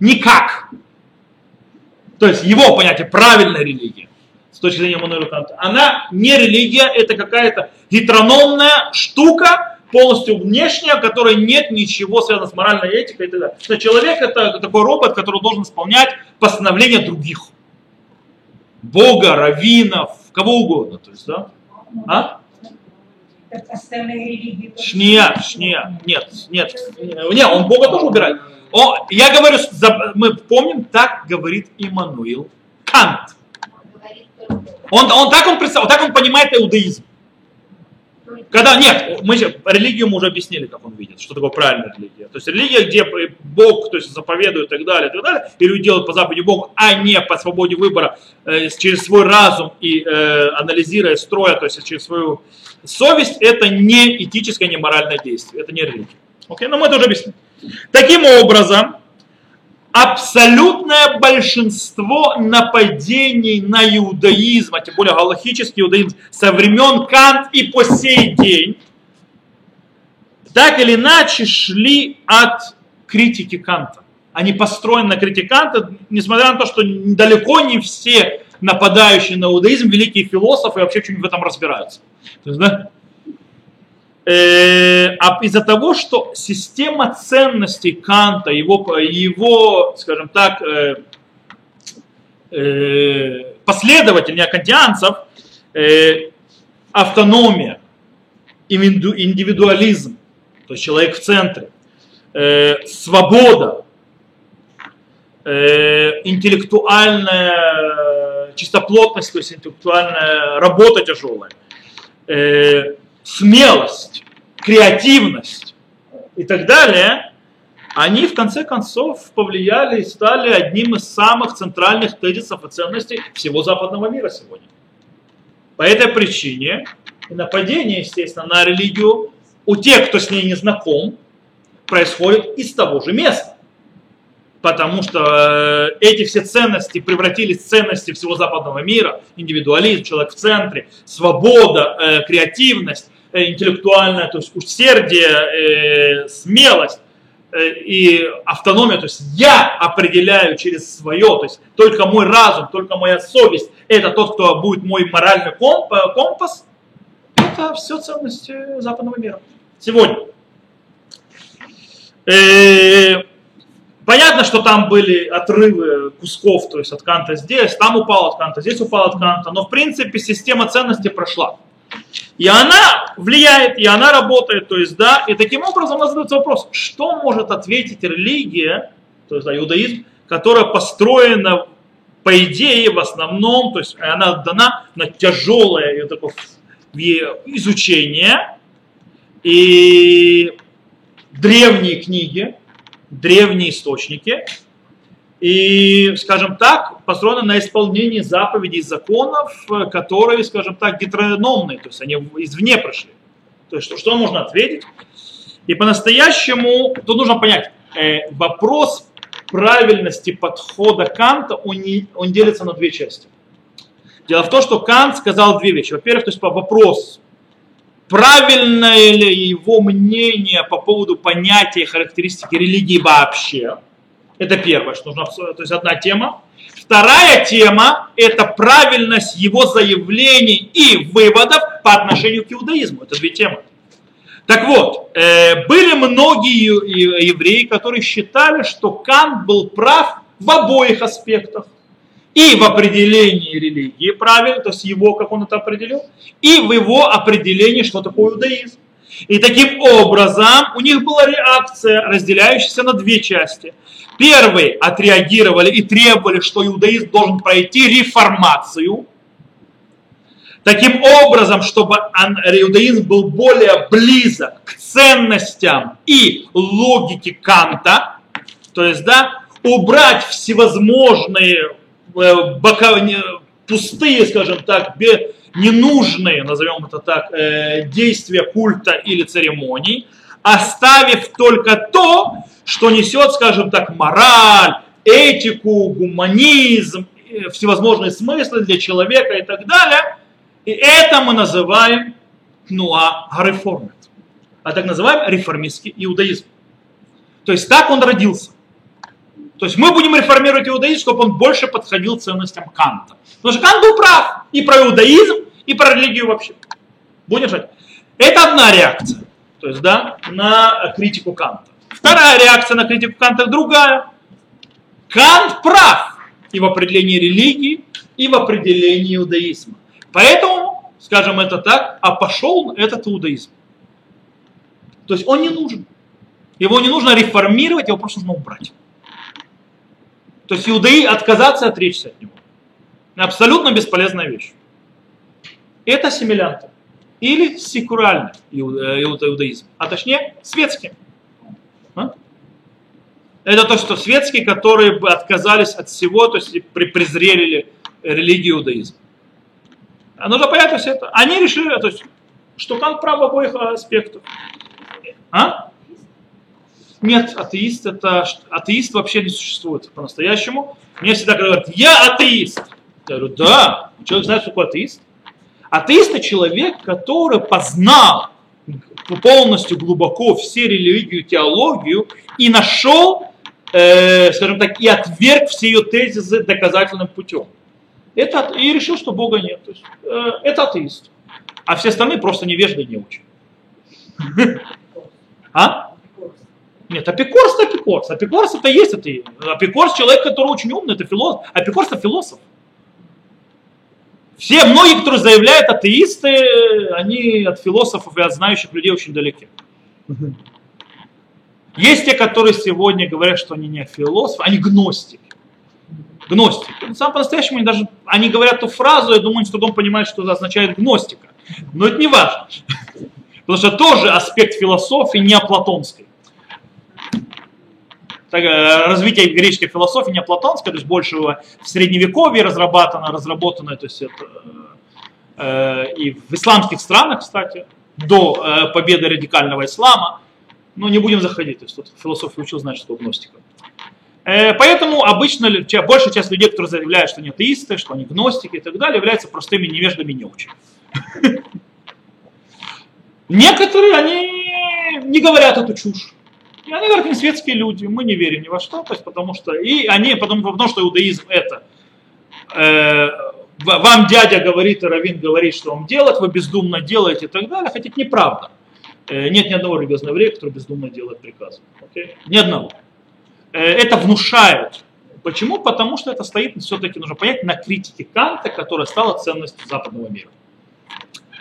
Никак. То есть его понятие правильной религии с точки зрения Иммануила Канта, она не религия, это какая-то гетерономная штука, полностью внешняя, в которой нет ничего связанного с моральной этикой и так далее. Что человек это такой робот, который должен исполнять постановления других. Бога, раввинов, кого угодно. То есть, да? А? Шния, шния, нет, нет, нет, он Бога тоже убирает. О, я говорю, мы помним, так говорит Иммануил Кант. Он, он, так он представляет, так он понимает иудаизм. Когда, нет, мы религию мы уже объяснили, как он видит, что такое правильная религия. То есть религия, где Бог то есть, заповедует и так далее, и так далее, и люди делают по заповеди Бога, а не по свободе выбора, э, через свой разум и э, анализируя, строя, то есть через свою совесть, это не этическое, не моральное действие, это не религия. Окей, но мы это уже объяснили. Таким образом, абсолютное большинство нападений на иудаизм, а тем более галахический иудаизм со времен Кант и по сей день, так или иначе шли от критики Канта. Они построены на критике Канта, несмотря на то, что далеко не все нападающие на иудаизм великие философы вообще что-нибудь в этом разбираются. То есть, да, а из-за того, что система ценностей Канта, его, его скажем так, э, э, последователей кантианцев, автономия, индивидуализм, то есть человек в центре, свобода, интеллектуальная чистоплотность, то есть интеллектуальная работа тяжелая, смелость, креативность и так далее, они в конце концов повлияли и стали одним из самых центральных тезисов и ценностей всего западного мира сегодня. По этой причине нападение, естественно, на религию у тех, кто с ней не знаком, происходит из того же места. Потому что э, эти все ценности превратились в ценности всего западного мира. Индивидуализм, человек в центре, свобода, э, креативность, Э, интеллектуальное, то есть усердие, э, смелость э, и автономия, то есть я определяю через свое, то есть только мой разум, только моя совесть, это тот, кто будет мой моральный компас, это все ценности западного мира. Сегодня. Понятно, что там были отрывы кусков, то есть от Канта здесь, там упал от Канта, здесь упал от Канта, но в принципе система ценностей прошла. И она влияет, и она работает, то есть, да, и таким образом у нас задается вопрос, что может ответить религия, то есть, да, иудаизм, которая построена, по идее, в основном, то есть, она дана на тяжелое такое изучение, и древние книги, древние источники, и, скажем так, построена на исполнении заповедей законов, э, которые, скажем так, гетерономные, то есть они извне пришли. То есть что, что можно ответить? И по-настоящему, тут нужно понять, э, вопрос правильности подхода Канта, он, не, он делится на две части. Дело в том, что Кант сказал две вещи. Во-первых, то есть вопрос, правильное ли его мнение по поводу понятия и характеристики религии вообще – это первое, что нужно, то есть одна тема. Вторая тема – это правильность его заявлений и выводов по отношению к иудаизму. Это две темы. Так вот, э, были многие евреи, которые считали, что Кант был прав в обоих аспектах. И в определении религии правильно, то есть его, как он это определил, и в его определении, что такое иудаизм. И таким образом у них была реакция, разделяющаяся на две части. Первые отреагировали и требовали, что иудаизм должен пройти реформацию. Таким образом, чтобы иудаизм был более близок к ценностям и логике Канта, то есть, да, убрать всевозможные э, бока, пустые, скажем так, ненужные, назовем это так, э, действия культа или церемоний, оставив только то, что несет, скажем так, мораль, этику, гуманизм, э, всевозможные смыслы для человека и так далее. И это мы называем нуа реформит. А так называем реформистский иудаизм. То есть так он родился. То есть мы будем реформировать иудаизм, чтобы он больше подходил ценностям Канта. Потому что Кант был прав и про иудаизм, и про религию вообще. Будем решать. Это одна реакция. То есть, да, на критику Канта. Вторая реакция на критику Канта другая. Кант прав и в определении религии, и в определении иудаизма. Поэтому, скажем это так, а пошел этот иудаизм. То есть он не нужен. Его не нужно реформировать, его просто нужно убрать. То есть иудеи отказаться, отречься от него. Абсолютно бесполезная вещь. Это ассимилянты. Или секуральный э, иудаизм. А точнее, светский. А? Это то, что светские, которые бы отказались от всего, то есть презрели религию иудаизма. А нужно понять, то есть это. Они решили, то есть, что Кант прав обоих аспектах. А? Нет, атеист это атеист вообще не существует по-настоящему. Мне всегда говорят, я атеист. Я говорю, да. Человек знает, что такое атеист. Атеист это человек, который познал полностью глубоко все религию, теологию и нашел, э, скажем так, и отверг все ее тезисы доказательным путем. Это, и решил, что Бога нет. То есть, э, это атеист. А все остальные просто невежды не учат. А? Нет, апикорс это апикорс. Апикорс это есть это. Апикорс человек, который очень умный, это философ. Апикорс это философ. Все, многие, которые заявляют атеисты, они от философов и от знающих людей очень далеки. Есть те, которые сегодня говорят, что они не философы, они гностики. Гностики. Сам по-настоящему они даже, они говорят ту фразу, я думаю, они с трудом понимают, что это означает гностика. Но это не важно. Потому что тоже аспект философии не платонской так, э, развитие греческой философии не платонское, то есть больше в средневековье разработано, разработано, то есть это, э, и в исламских странах, кстати, до э, победы радикального ислама. Но не будем заходить, то есть тут философию учил, значит, что гностика. Э, поэтому обычно большая часть людей, которые заявляют, что они атеисты, что они гностики и так далее, являются простыми невеждами не очень. Некоторые, они не говорят эту чушь. И они говорят, мы светские люди, мы не верим ни во что, то есть потому что, и они, потому, потому что иудаизм это, э, вам дядя говорит, и раввин говорит, что вам делать, вы бездумно делаете и так далее, хотя это неправда. Э, нет ни одного религиозного еврея, который бездумно делает приказы. Okay? Ни одного. Э, это внушает. Почему? Потому что это стоит, все-таки нужно понять, на критике Канта, которая стала ценностью западного мира.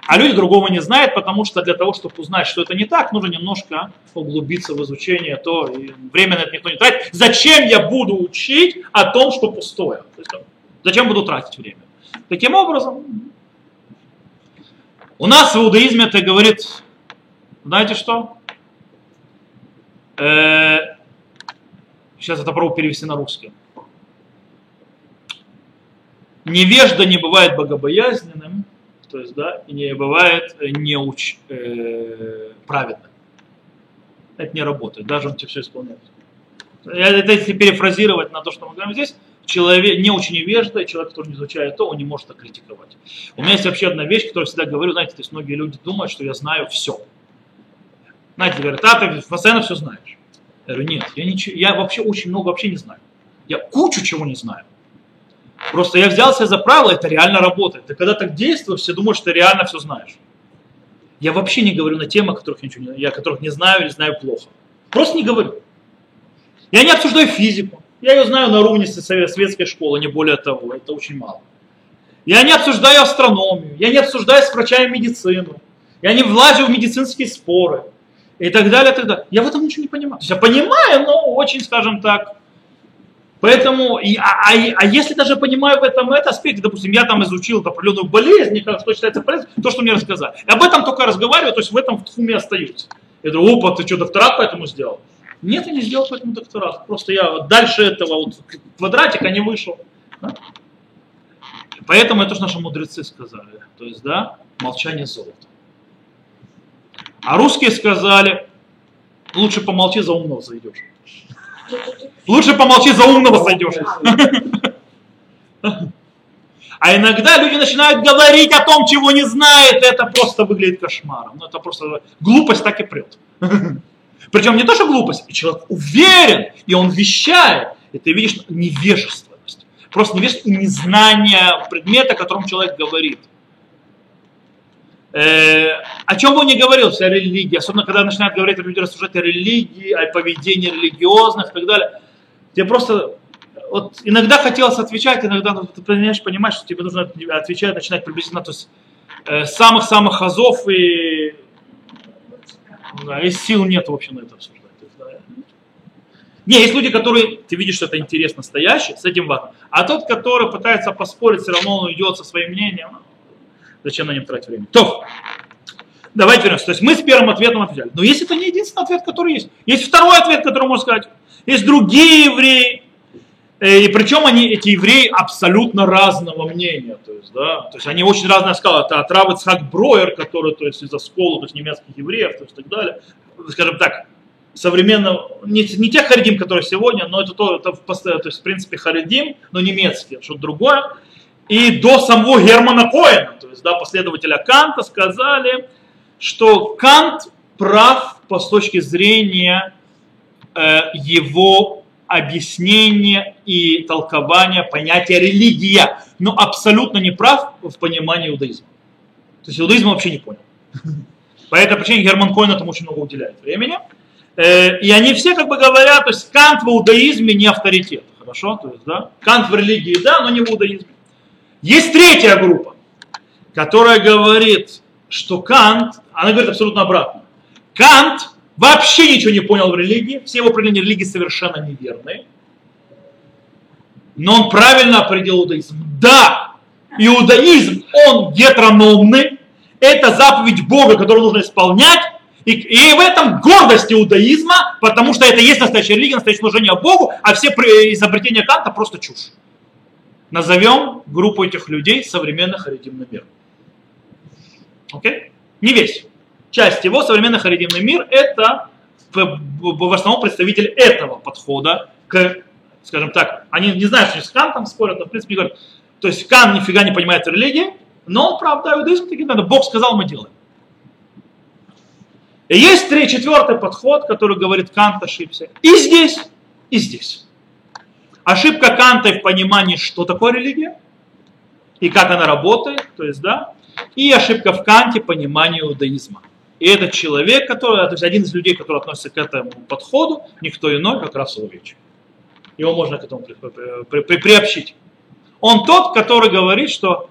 А люди другого не знают, потому что для того, чтобы узнать, что это не так, нужно немножко углубиться в изучение, то и время на это никто не тратит. Зачем я буду учить о том, что пустое? То есть, зачем буду тратить время? Таким образом, у нас в иудаизме это говорит, знаете что? Э, сейчас это попробую перевести на русский. Невежда не бывает богобоязненным, то есть, да, не бывает э, неуч, э, праведным. Это не работает, даже он тебе все исполняет. Это если перефразировать на то, что мы говорим здесь, человек, не очень невежда, человек, который не изучает то, он не может так критиковать. У меня есть вообще одна вещь, которую я всегда говорю, знаете, то есть многие люди думают, что я знаю все. Знаете, говорят, а ты постоянно все знаешь. Я говорю, нет, я, ничего, я вообще очень много вообще не знаю. Я кучу чего не знаю. Просто я взялся за правило, это реально работает. Ты когда так действуешь, все думают, что ты реально все знаешь. Я вообще не говорю на темы, которых, ничего не, я которых не знаю или знаю плохо. Просто не говорю. Я не обсуждаю физику. Я ее знаю на уровне светской школы, не более того. Это очень мало. Я не обсуждаю астрономию. Я не обсуждаю с врачами медицину. Я не влазю в медицинские споры. И так далее, и так далее. Я в этом ничего не понимаю. Я понимаю, но очень, скажем так, Поэтому, и, а, а, а если даже понимаю в этом этот аспект, допустим, я там изучил определенную болезнь, что считается полезным, то, что мне рассказали. И об этом только разговариваю, то есть в этом в тхуме остаюсь. Я говорю, опа, ты что, докторат поэтому сделал? Нет, я не сделал поэтому докторат. Просто я дальше этого вот квадратика не вышел. Да? Поэтому это же наши мудрецы сказали. То есть, да, молчание золота. А русские сказали, лучше помолчи, за умного зайдешь. Лучше помолчи, за умного зайдешь. А иногда люди начинают говорить о том, чего не знают, это просто выглядит кошмаром. Ну, это просто глупость так и прет. Причем не то, что глупость, и человек уверен, и он вещает, и ты видишь невежественность. Просто невежество и незнание предмета, о котором человек говорит. Э, о чем он ни говорил, вся религия, особенно когда начинают говорить, люди рассуждать о религии, о поведении религиозных и так далее, тебе просто вот иногда хотелось отвечать, иногда ну, ты начинаешь понимать, что тебе нужно отвечать, начинать приблизительно, то есть э, самых-самых азов и, да, и сил нет, в общем, на это обсуждать. Не, есть люди, которые, ты видишь, что это интерес настоящий, с этим важно. А тот, который пытается поспорить, все равно он идет со своим мнением, ну, Зачем на нем тратить время? То, давайте вернемся. То есть мы с первым ответом отвечали. Но есть это не единственный ответ, который есть. Есть второй ответ, который можно сказать. Есть другие евреи. Э, и причем они, эти евреи, абсолютно разного мнения. То есть, да, то есть они очень разные сказали. Это от Рав Ицхак Броер, который то есть, из Оскола, то есть немецких евреев, то есть, так далее. Скажем так, современно, не, не тех харидим, которые сегодня, но это, то, это то есть, в принципе харидим, но немецкие, что-то другое и до самого Германа Коэна, да, последователя Канта, сказали, что Кант прав по с точки зрения э, его объяснения и толкования понятия религия, но абсолютно не прав в понимании иудаизма. То есть иудаизм вообще не понял. По этой причине Герман Коэн этому очень много уделяет времени. Э, и они все как бы говорят, то есть Кант в иудаизме не авторитет. Хорошо? То есть, да? Кант в религии, да, но не в иудаизме. Есть третья группа, которая говорит, что Кант, она говорит абсолютно обратно. Кант вообще ничего не понял в религии, все его определения религии совершенно неверные. Но он правильно определил иудаизм. Да, иудаизм, он гетерономный, это заповедь Бога, которую нужно исполнять, и, и в этом гордость иудаизма, потому что это есть настоящая религия, настоящее служение Богу, а все изобретения Канта просто чушь назовем группу этих людей современных харидимный мир. Окей? Не весь. Часть его современный харидимный мир это в, основном представитель этого подхода к, скажем так, они не знают, что с Кантом спорят, но в принципе говорят, то есть Кан нифига не понимает религии, но правда иудаизм таки надо, Бог сказал, мы делаем. И есть три, четвертый подход, который говорит, Кант ошибся. И здесь, и здесь. Ошибка Канта в понимании, что такое религия и как она работает, то есть, да, и ошибка в Канте в понимании иудаизма. И этот человек, который, то есть один из людей, который относится к этому подходу, никто иной, как Раф Соловейчик. Его можно к этому при, при, при, приобщить. Он тот, который говорит, что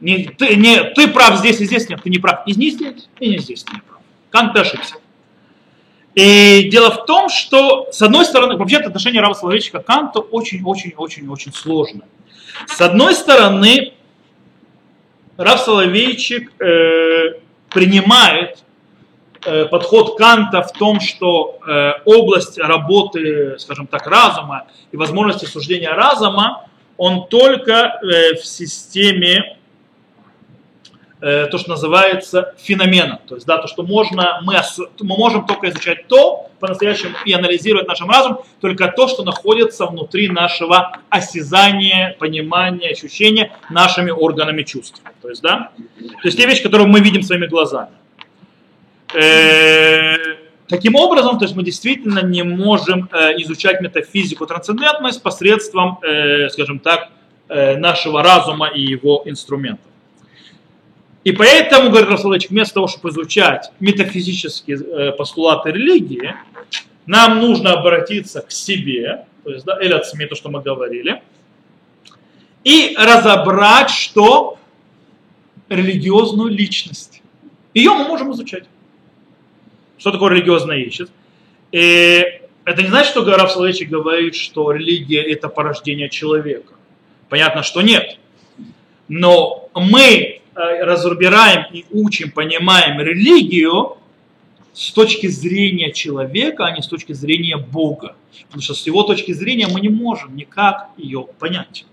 не, ты, не, ты прав здесь и здесь, нет, ты не прав и не здесь, и не здесь ты не прав. Кант ошибся. И дело в том, что, с одной стороны, вообще-то отношение Рава Соловейчика к Канту очень-очень-очень-очень сложное. С одной стороны, Рав Соловейчик э, принимает э, подход Канта в том, что э, область работы, скажем так, разума и возможности суждения разума, он только э, в системе Э, то, что называется феноменом. То есть, да, то, что можно, мы, мы можем только изучать то, по-настоящему, и анализировать нашим разумом, только то, что находится внутри нашего осязания, понимания, ощущения нашими органами чувств. То есть, да, то есть те вещи, которые мы видим своими глазами. Э, таким образом, то есть мы действительно не можем э, изучать метафизику, трансцендентность посредством, скажем так, нашего разума и его инструментов. И поэтому, говорит Расулович, вместо того, чтобы изучать метафизические э, постулаты религии, нам нужно обратиться к себе, то есть, да, Элят СМИ, то, что мы говорили, и разобрать, что религиозную личность. Ее мы можем изучать. Что такое религиозная личность? И Это не значит, что Раф Соловейчик говорит, что религия это порождение человека. Понятно, что нет. Но мы разбираем и учим, понимаем религию с точки зрения человека, а не с точки зрения Бога. Потому что с его точки зрения мы не можем никак ее понять.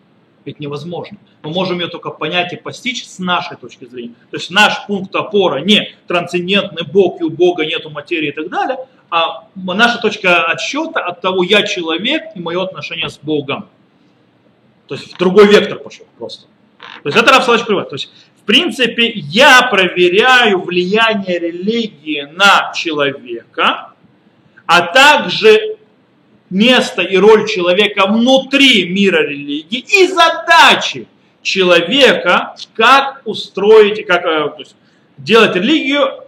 Ведь невозможно. Мы можем ее только понять и постичь с нашей точки зрения. То есть наш пункт опора не трансцендентный Бог, и у Бога нету материи и так далее, а наша точка отсчета от того, я человек и мое отношение с Богом. То есть в другой вектор пошел просто. То есть это Раф Салач. То есть в принципе, я проверяю влияние религии на человека, а также место и роль человека внутри мира религии и задачи человека, как устроить, как э, то есть, делать религию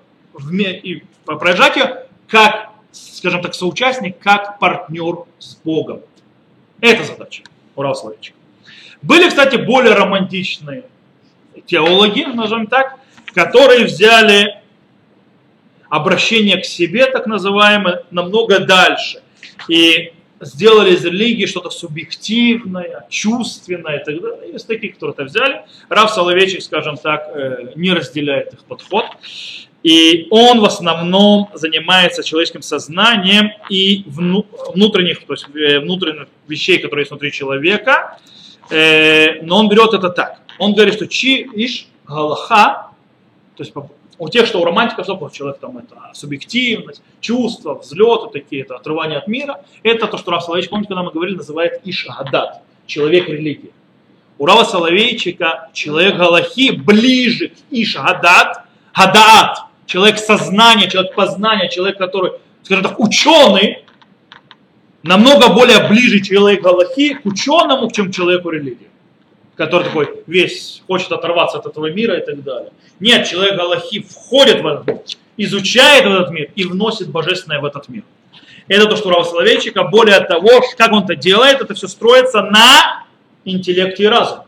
и проезжать ее как, скажем так, соучастник, как партнер с Богом. Это задача Урал Славичек. Были, кстати, более романтичные теологи, назовем так, которые взяли обращение к себе, так называемое, намного дальше. И сделали из религии что-то субъективное, чувственное и так далее. Есть такие, которые это взяли. Рав Соловейчик, скажем так, э, не разделяет их подход. И он в основном занимается человеческим сознанием и внутренних, то есть э, внутренних вещей, которые есть внутри человека. Э, но он берет это так он говорит, что чи иш галаха, то есть у тех, что у романтиков, что человек там это субъективность, чувства, взлеты такие, это отрывание от мира, это то, что Рав Соловейчик, помните, когда мы говорили, называет иш гадат, человек религии. У Рава Соловейчика человек галахи ближе к иш гадат, гадаат, человек сознания, человек познания, человек, который, скажем так, ученый, намного более ближе человек галахи к ученому, чем человеку религии который такой весь хочет оторваться от этого мира и так далее. Нет, человек Аллахи входит в этот мир, изучает этот мир и вносит божественное в этот мир. Это то, что Рава Соловейчика. Более того, как он это делает, это все строится на интеллекте и разуме.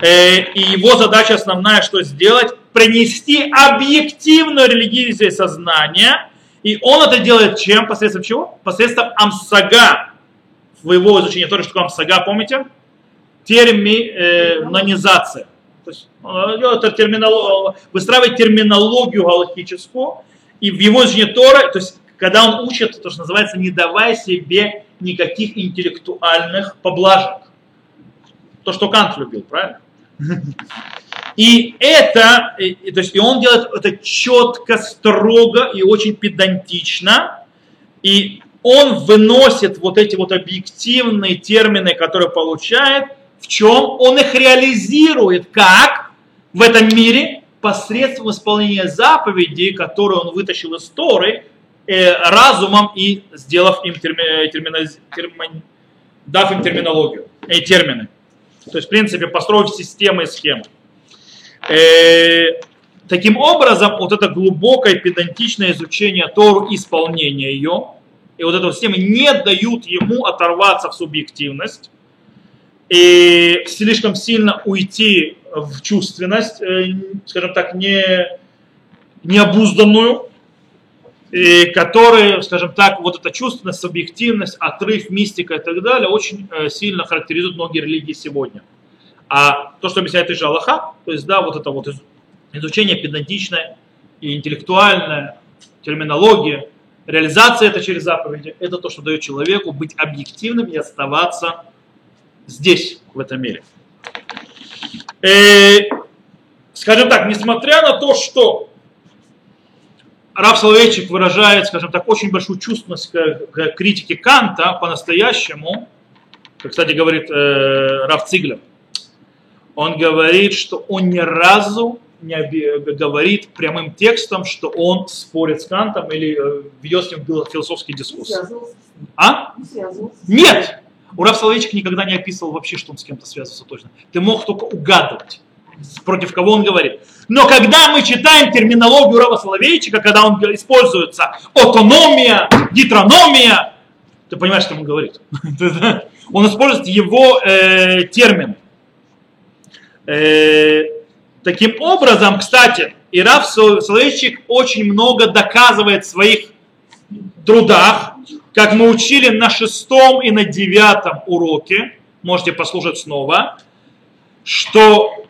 Э, и его задача основная, что сделать, принести объективную религию сознания. И он это делает чем? Посредством чего? Посредством амсага. В его изучении тоже, что такое амсага, помните? Терминизация. То есть это терминолог, выстраивает терминологию галактическую, и в его изучении Тора, то есть когда он учит, то, что называется, не давая себе никаких интеллектуальных поблажек. То, что Кант любил, правильно? И это, и, то есть, и он делает это четко, строго и очень педантично. И он выносит вот эти вот объективные термины, которые получает, в чем он их реализирует, как в этом мире посредством исполнения заповедей, которые он вытащил из Торы, э, разумом и сделав им терми, термина, термин, дав им терминологию, и термины. То есть, в принципе, построив системы и схемы. Э, таким образом, вот это глубокое педантичное изучение Тору, исполнение ее, и вот эта система не дают ему оторваться в субъективность, и слишком сильно уйти в чувственность, э, скажем так, не, необузданную, и которые, скажем так, вот эта чувственность, субъективность, отрыв, мистика и так далее очень э, сильно характеризуют многие религии сегодня. А то, что объясняет Иша Аллаха, то есть, да, вот это вот изучение педантичное и интеллектуальное, терминология, реализация это через заповеди, это то, что дает человеку быть объективным и оставаться здесь, в этом мире. И, э, скажем так, несмотря на то, что Раф Соловейчик выражает, скажем так, очень большую чувственность к, к критике Канта по-настоящему, как, кстати, говорит э, Раф Циглер, он говорит, что он ни разу не говорит прямым текстом, что он спорит с Кантом или э, ведет с ним философский дискурс. А? Нет! Урав Соловейчик никогда не описывал вообще, что он с кем-то связывается точно. Ты мог только угадывать, против кого он говорит. Но когда мы читаем терминологию Урава Соловейчика, когда он используется автономия, гитрономия, ты понимаешь, что он говорит. он использует его э, термин. Э, таким образом, кстати, Ирав Соловейчик очень много доказывает своих трудах, как мы учили на шестом и на девятом уроке, можете послушать снова, что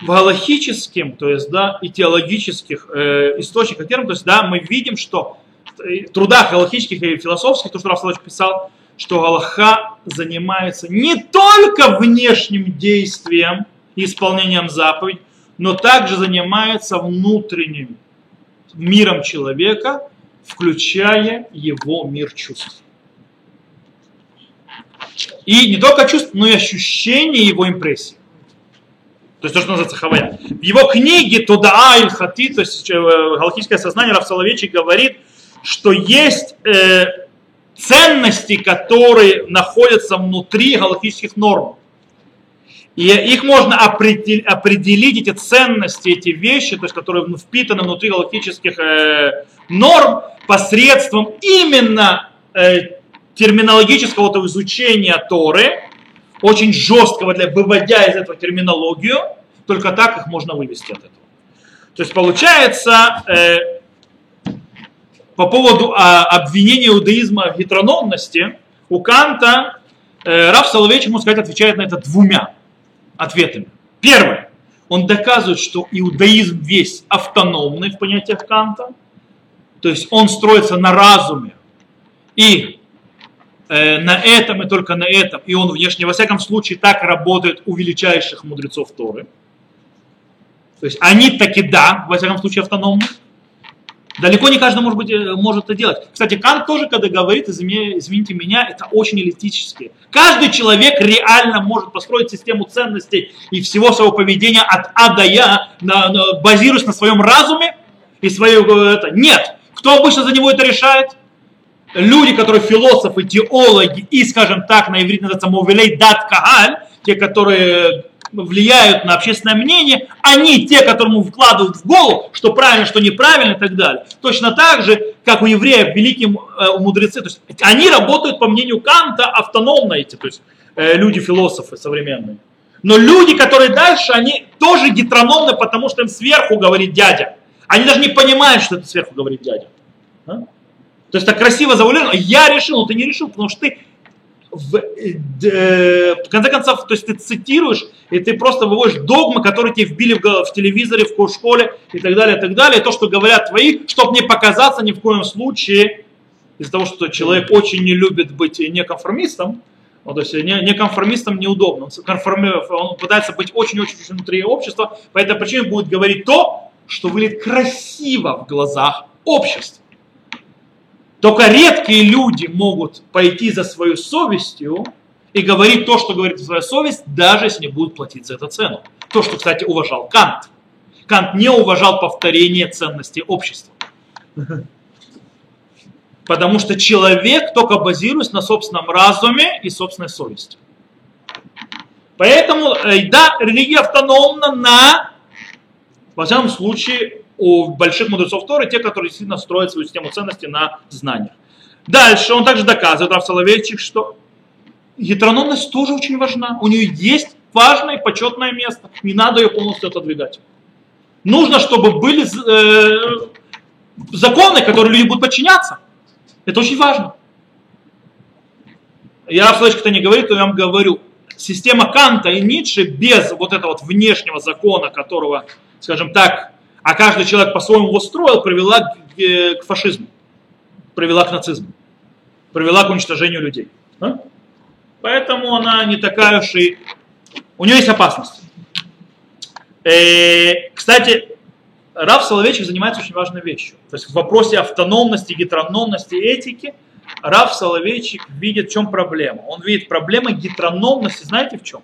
в галахическим, то есть, да, и теологических э, источниках то есть, да, мы видим, что в трудах галахических и философских, то, что Раф писал, что Галаха занимается не только внешним действием и исполнением заповедей, но также занимается внутренним миром человека, включая его мир чувств. И не только чувств, но и ощущение его импрессии. То есть то, что называется хавая. В его книге Туда Иль Хати, то есть э, галактическое сознание, Раф говорит, что есть э, ценности, которые находятся внутри галактических норм. И их можно определить, эти ценности, эти вещи, то есть, которые впитаны внутри галактических э, норм, посредством именно э, терминологического вот изучения Торы, очень жесткого, для, выводя из этого терминологию, только так их можно вывести от этого. То есть получается, э, по поводу а, обвинения иудаизма в гетерономности, у Канта э, Раф Соловейч, ему сказать, отвечает на это двумя ответами. Первое. Он доказывает, что иудаизм весь автономный в понятиях Канта, то есть он строится на разуме и э, на этом и только на этом, и он внешне, во всяком случае, так работает у величайших мудрецов Торы. То есть они таки да, во всяком случае, автономны. Далеко не каждый может, быть, э, может это делать. Кстати, Кант тоже, когда говорит, извините меня, это очень элитически. Каждый человек реально может построить систему ценностей и всего своего поведения от А до Я, базируясь на своем разуме и свое э, это. Нет. Кто обычно за него это решает? Люди, которые философы, теологи и, скажем так, на иврите называется мовелей дат кагаль, те, которые влияют на общественное мнение, они те, которым вкладывают в голову, что правильно, что неправильно и так далее. Точно так же, как у евреев великие э, мудрецы, то есть они работают, по мнению Канта, автономно эти, то есть э, люди-философы современные. Но люди, которые дальше, они тоже гетрономны, потому что им сверху говорит дядя. Они даже не понимают, что это сверху говорит дядя. А? То есть так красиво завуалировано. Я решил, но ты не решил, потому что ты в, э, в конце концов, то есть ты цитируешь, и ты просто выводишь догмы, которые тебе вбили в, в телевизоре, в школе и так далее, и так далее. И то, что говорят твои, чтобы не показаться ни в коем случае, из-за того, что человек очень не любит быть неконформистом, ну, то есть не, неконформистом неудобно. Он, конформи, он пытается быть очень-очень внутри общества, по этой причине будет говорить то, что выглядит красиво в глазах общества. Только редкие люди могут пойти за свою совестью и говорить то, что говорит своя совесть, даже если не будут платить за это цену. То, что, кстати, уважал Кант. Кант не уважал повторение ценностей общества. Потому что человек только базируется на собственном разуме и собственной совести. Поэтому, э, да, религия автономна на, во всяком случае, у больших мудрецов Торы, те, которые действительно строят свою систему ценностей на знаниях. Дальше он также доказывает, Рав Соловейчик, что гетерономность тоже очень важна. У нее есть важное и почетное место. Не надо ее полностью отодвигать. Нужно, чтобы были э, законы, которые люди будут подчиняться. Это очень важно. Я Соловейчик это не говорит, то я вам говорю. Система Канта и Ницше без вот этого вот внешнего закона, которого, скажем так, а каждый человек по-своему его строил, привела к, к фашизму, привела к нацизму, привела к уничтожению людей. А? Поэтому она не такая уж и... У нее есть опасность. Э, кстати, Раф Соловейчик занимается очень важной вещью. То есть в вопросе автономности, гетерономности, этики Раф Соловейчик видит, в чем проблема. Он видит проблему гетерономности, знаете в чем?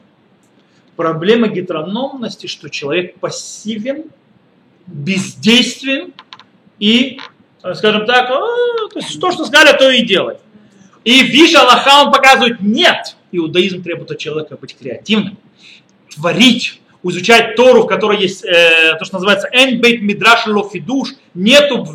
Проблема гетерономности, что человек пассивен бездействен и, скажем так, а, то, есть то, что сказали, то и делать. И Виша Аллаха он показывает, нет, иудаизм требует от человека быть креативным, творить, изучать Тору, в которой есть э, то, что называется энбейт мидраш лофидуш, нету,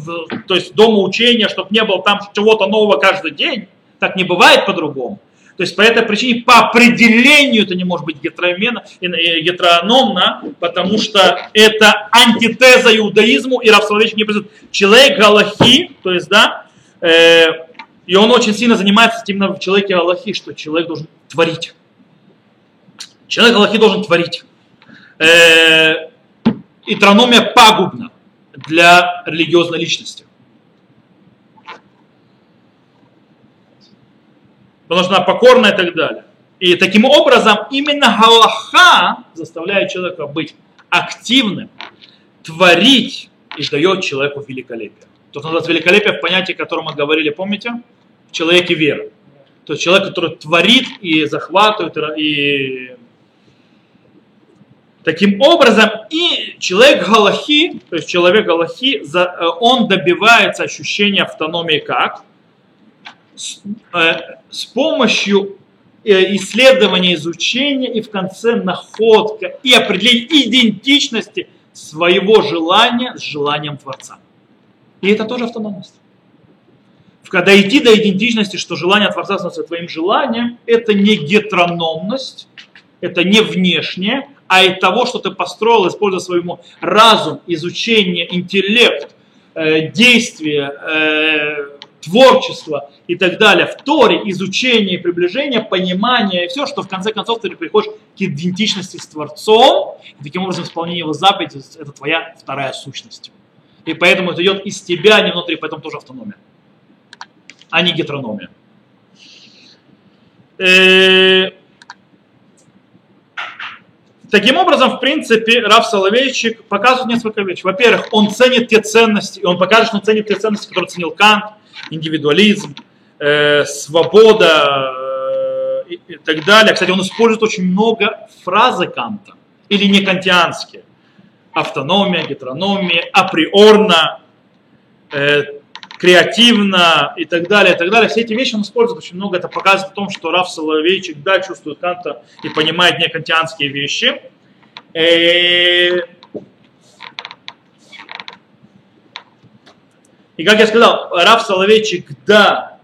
то есть дома учения, чтобы не было там чего-то нового каждый день. Так не бывает по-другому. То есть по этой причине по определению это не может быть гетерономно, потому что это антитеза иудаизму и рабствоведчик не присутствует. Человек Галахи, то есть, да, э, и он очень сильно занимается именно в человеке Галахи, что человек должен творить. Человек Галахи должен творить. Э, и трономия пагубна для религиозной личности. Потому что она покорная и так далее. И таким образом именно Галаха заставляет человека быть активным, творить и дает человеку великолепие. Тут называется великолепие в понятии, о котором мы говорили, помните? В человеке веры. То есть человек, который творит и захватывает, и Таким образом, и человек Галахи, то есть человек Галахи, э, он добивается ощущения автономии как? С, э, с помощью э, исследования, изучения и в конце находка и определения идентичности своего желания с желанием Творца. И это тоже автономность. Когда идти до идентичности, что желание Творца становится твоим желанием, это не гетерономность, это не внешнее, а из того, что ты построил, используя своему разум, изучение, интеллект, э, действие, э, творчество и так далее, в Торе, изучение, приближение, понимание и все, что в конце концов ты приходишь к идентичности с Творцом, и таким образом исполнение его заповедей – это твоя вторая сущность. И поэтому это идет из тебя, а не внутри, поэтому тоже автономия, а не гетерономия. Э, Таким образом, в принципе, Раф Соловейчик показывает несколько вещей. Во-первых, он ценит те ценности, и он покажет, что он ценит те ценности, которые ценил Кант, индивидуализм, э, свобода э, и, так далее. Кстати, он использует очень много фразы Канта, или не кантианские. Автономия, гетерономия, априорно, э, креативно и так далее, и так далее. Все эти вещи он использует очень много. Это показывает о том, что Раф Соловейчик, да, чувствует Канта и понимает не кантианские вещи. Э, и как я сказал, Раф Соловейчик, да,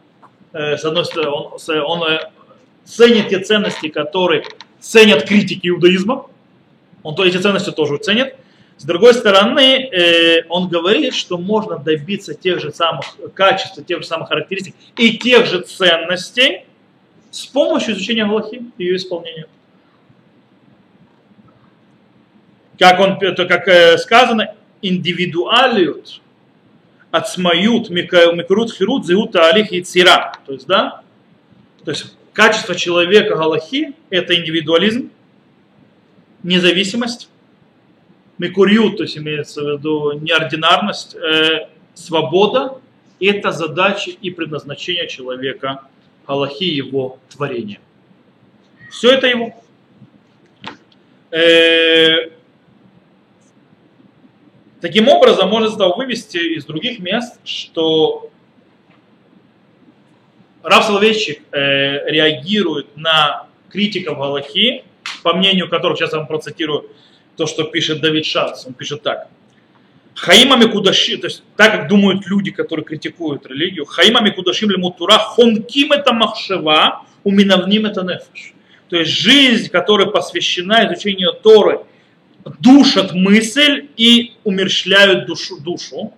э, с одной стороны, он, он э, ценит те ценности, которые ценят критики иудаизма. Он то эти ценности тоже ценит. С другой стороны, э, он говорит, что можно добиться тех же самых качеств, тех же самых характеристик и тех же ценностей с помощью изучения Галахи и ее исполнения. Как, он, как сказано, индивидуалиют, отсмают, микрут, хирут, зиут, алих и цира. То есть, да, то есть качество человека Галахи – это индивидуализм, независимость, Микурью, то есть имеется в виду неординарность, э, свобода – это задача и предназначение человека, Аллахи его творения. Все это его. Э, таким образом, можно этого вывести из других мест, что Рав Соловейчик э, реагирует на критиков Галахи, по мнению которых, сейчас я вам процитирую, то, что пишет Давид Шац. Он пишет так. Хаимами кудаши, то есть так как думают люди, которые критикуют религию, хаимами кудашим лемутура, хонким это махшева, уминавним это нефеш. То есть жизнь, которая посвящена изучению Торы, душат мысль и умерщвляют душу. душу.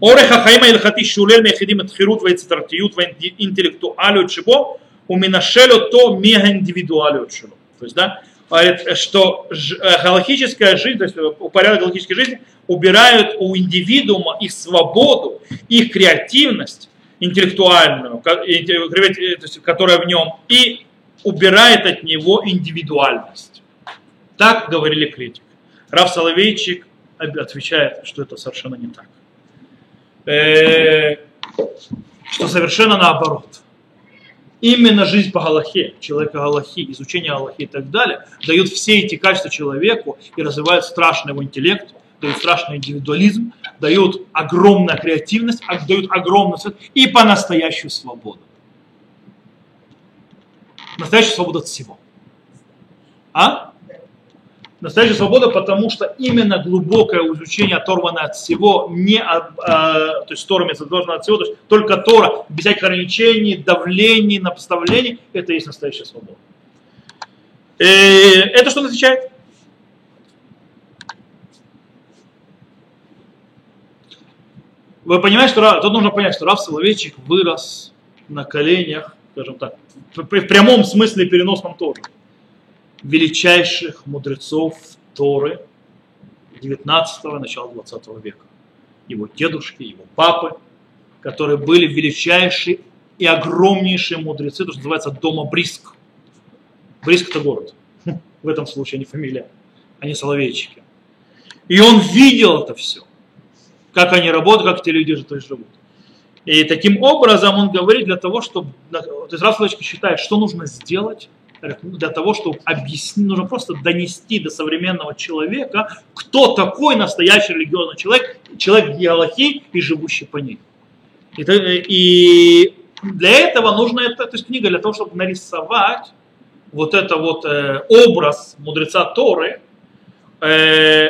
Ореха Хаима Ильхати Шулель Мехидим Тхирут Вайцитартиют Интеллектуалю Чего Уминашелю То Мега Индивидуалю Чего. То есть, да, говорит, что э, галактическая жизнь, то есть э, упорядок галактической жизни убирают у индивидуума их свободу, их креативность интеллектуальную, которая в нем, и убирает от него индивидуальность. Так говорили критики. Раф Соловейчик отвечает, что это совершенно не так. Э, что совершенно наоборот именно жизнь по Галахе, человека Галахи, изучение Галахи и так далее, дают все эти качества человеку и развивают страшный его интеллект, дают страшный индивидуализм, дают огромную креативность, а дают огромную и по-настоящую свободу. Настоящую свободу от всего. А? Настоящая свобода, потому что именно глубокое изучение, оторванное от всего, не от, а, то есть Тора оторванное от всего, то есть только Тора, без всяких ограничений, давлений, напоставлений, это и есть настоящая свобода. И это что он отвечает? Вы понимаете, что тут нужно понять, что Раф Соловейчик вырос на коленях, скажем так, в прямом смысле переносном тоже величайших мудрецов Торы 19-го, начала 20 века. Его дедушки, его папы, которые были величайшие и огромнейшие мудрецы, то, что называется дома Бриск. Бриск это город. В этом случае, а не фамилия. Они соловейчики. И он видел это все. Как они работают, как эти люди живут. И таким образом он говорит для того, чтобы... То есть Раф считает, что нужно сделать, для того, чтобы объяснить, нужно просто донести до современного человека, кто такой настоящий религиозный человек, человек Галахи и живущий по ней. И, и для этого нужна эта то есть книга для того, чтобы нарисовать вот это вот э, образ мудреца Торы э,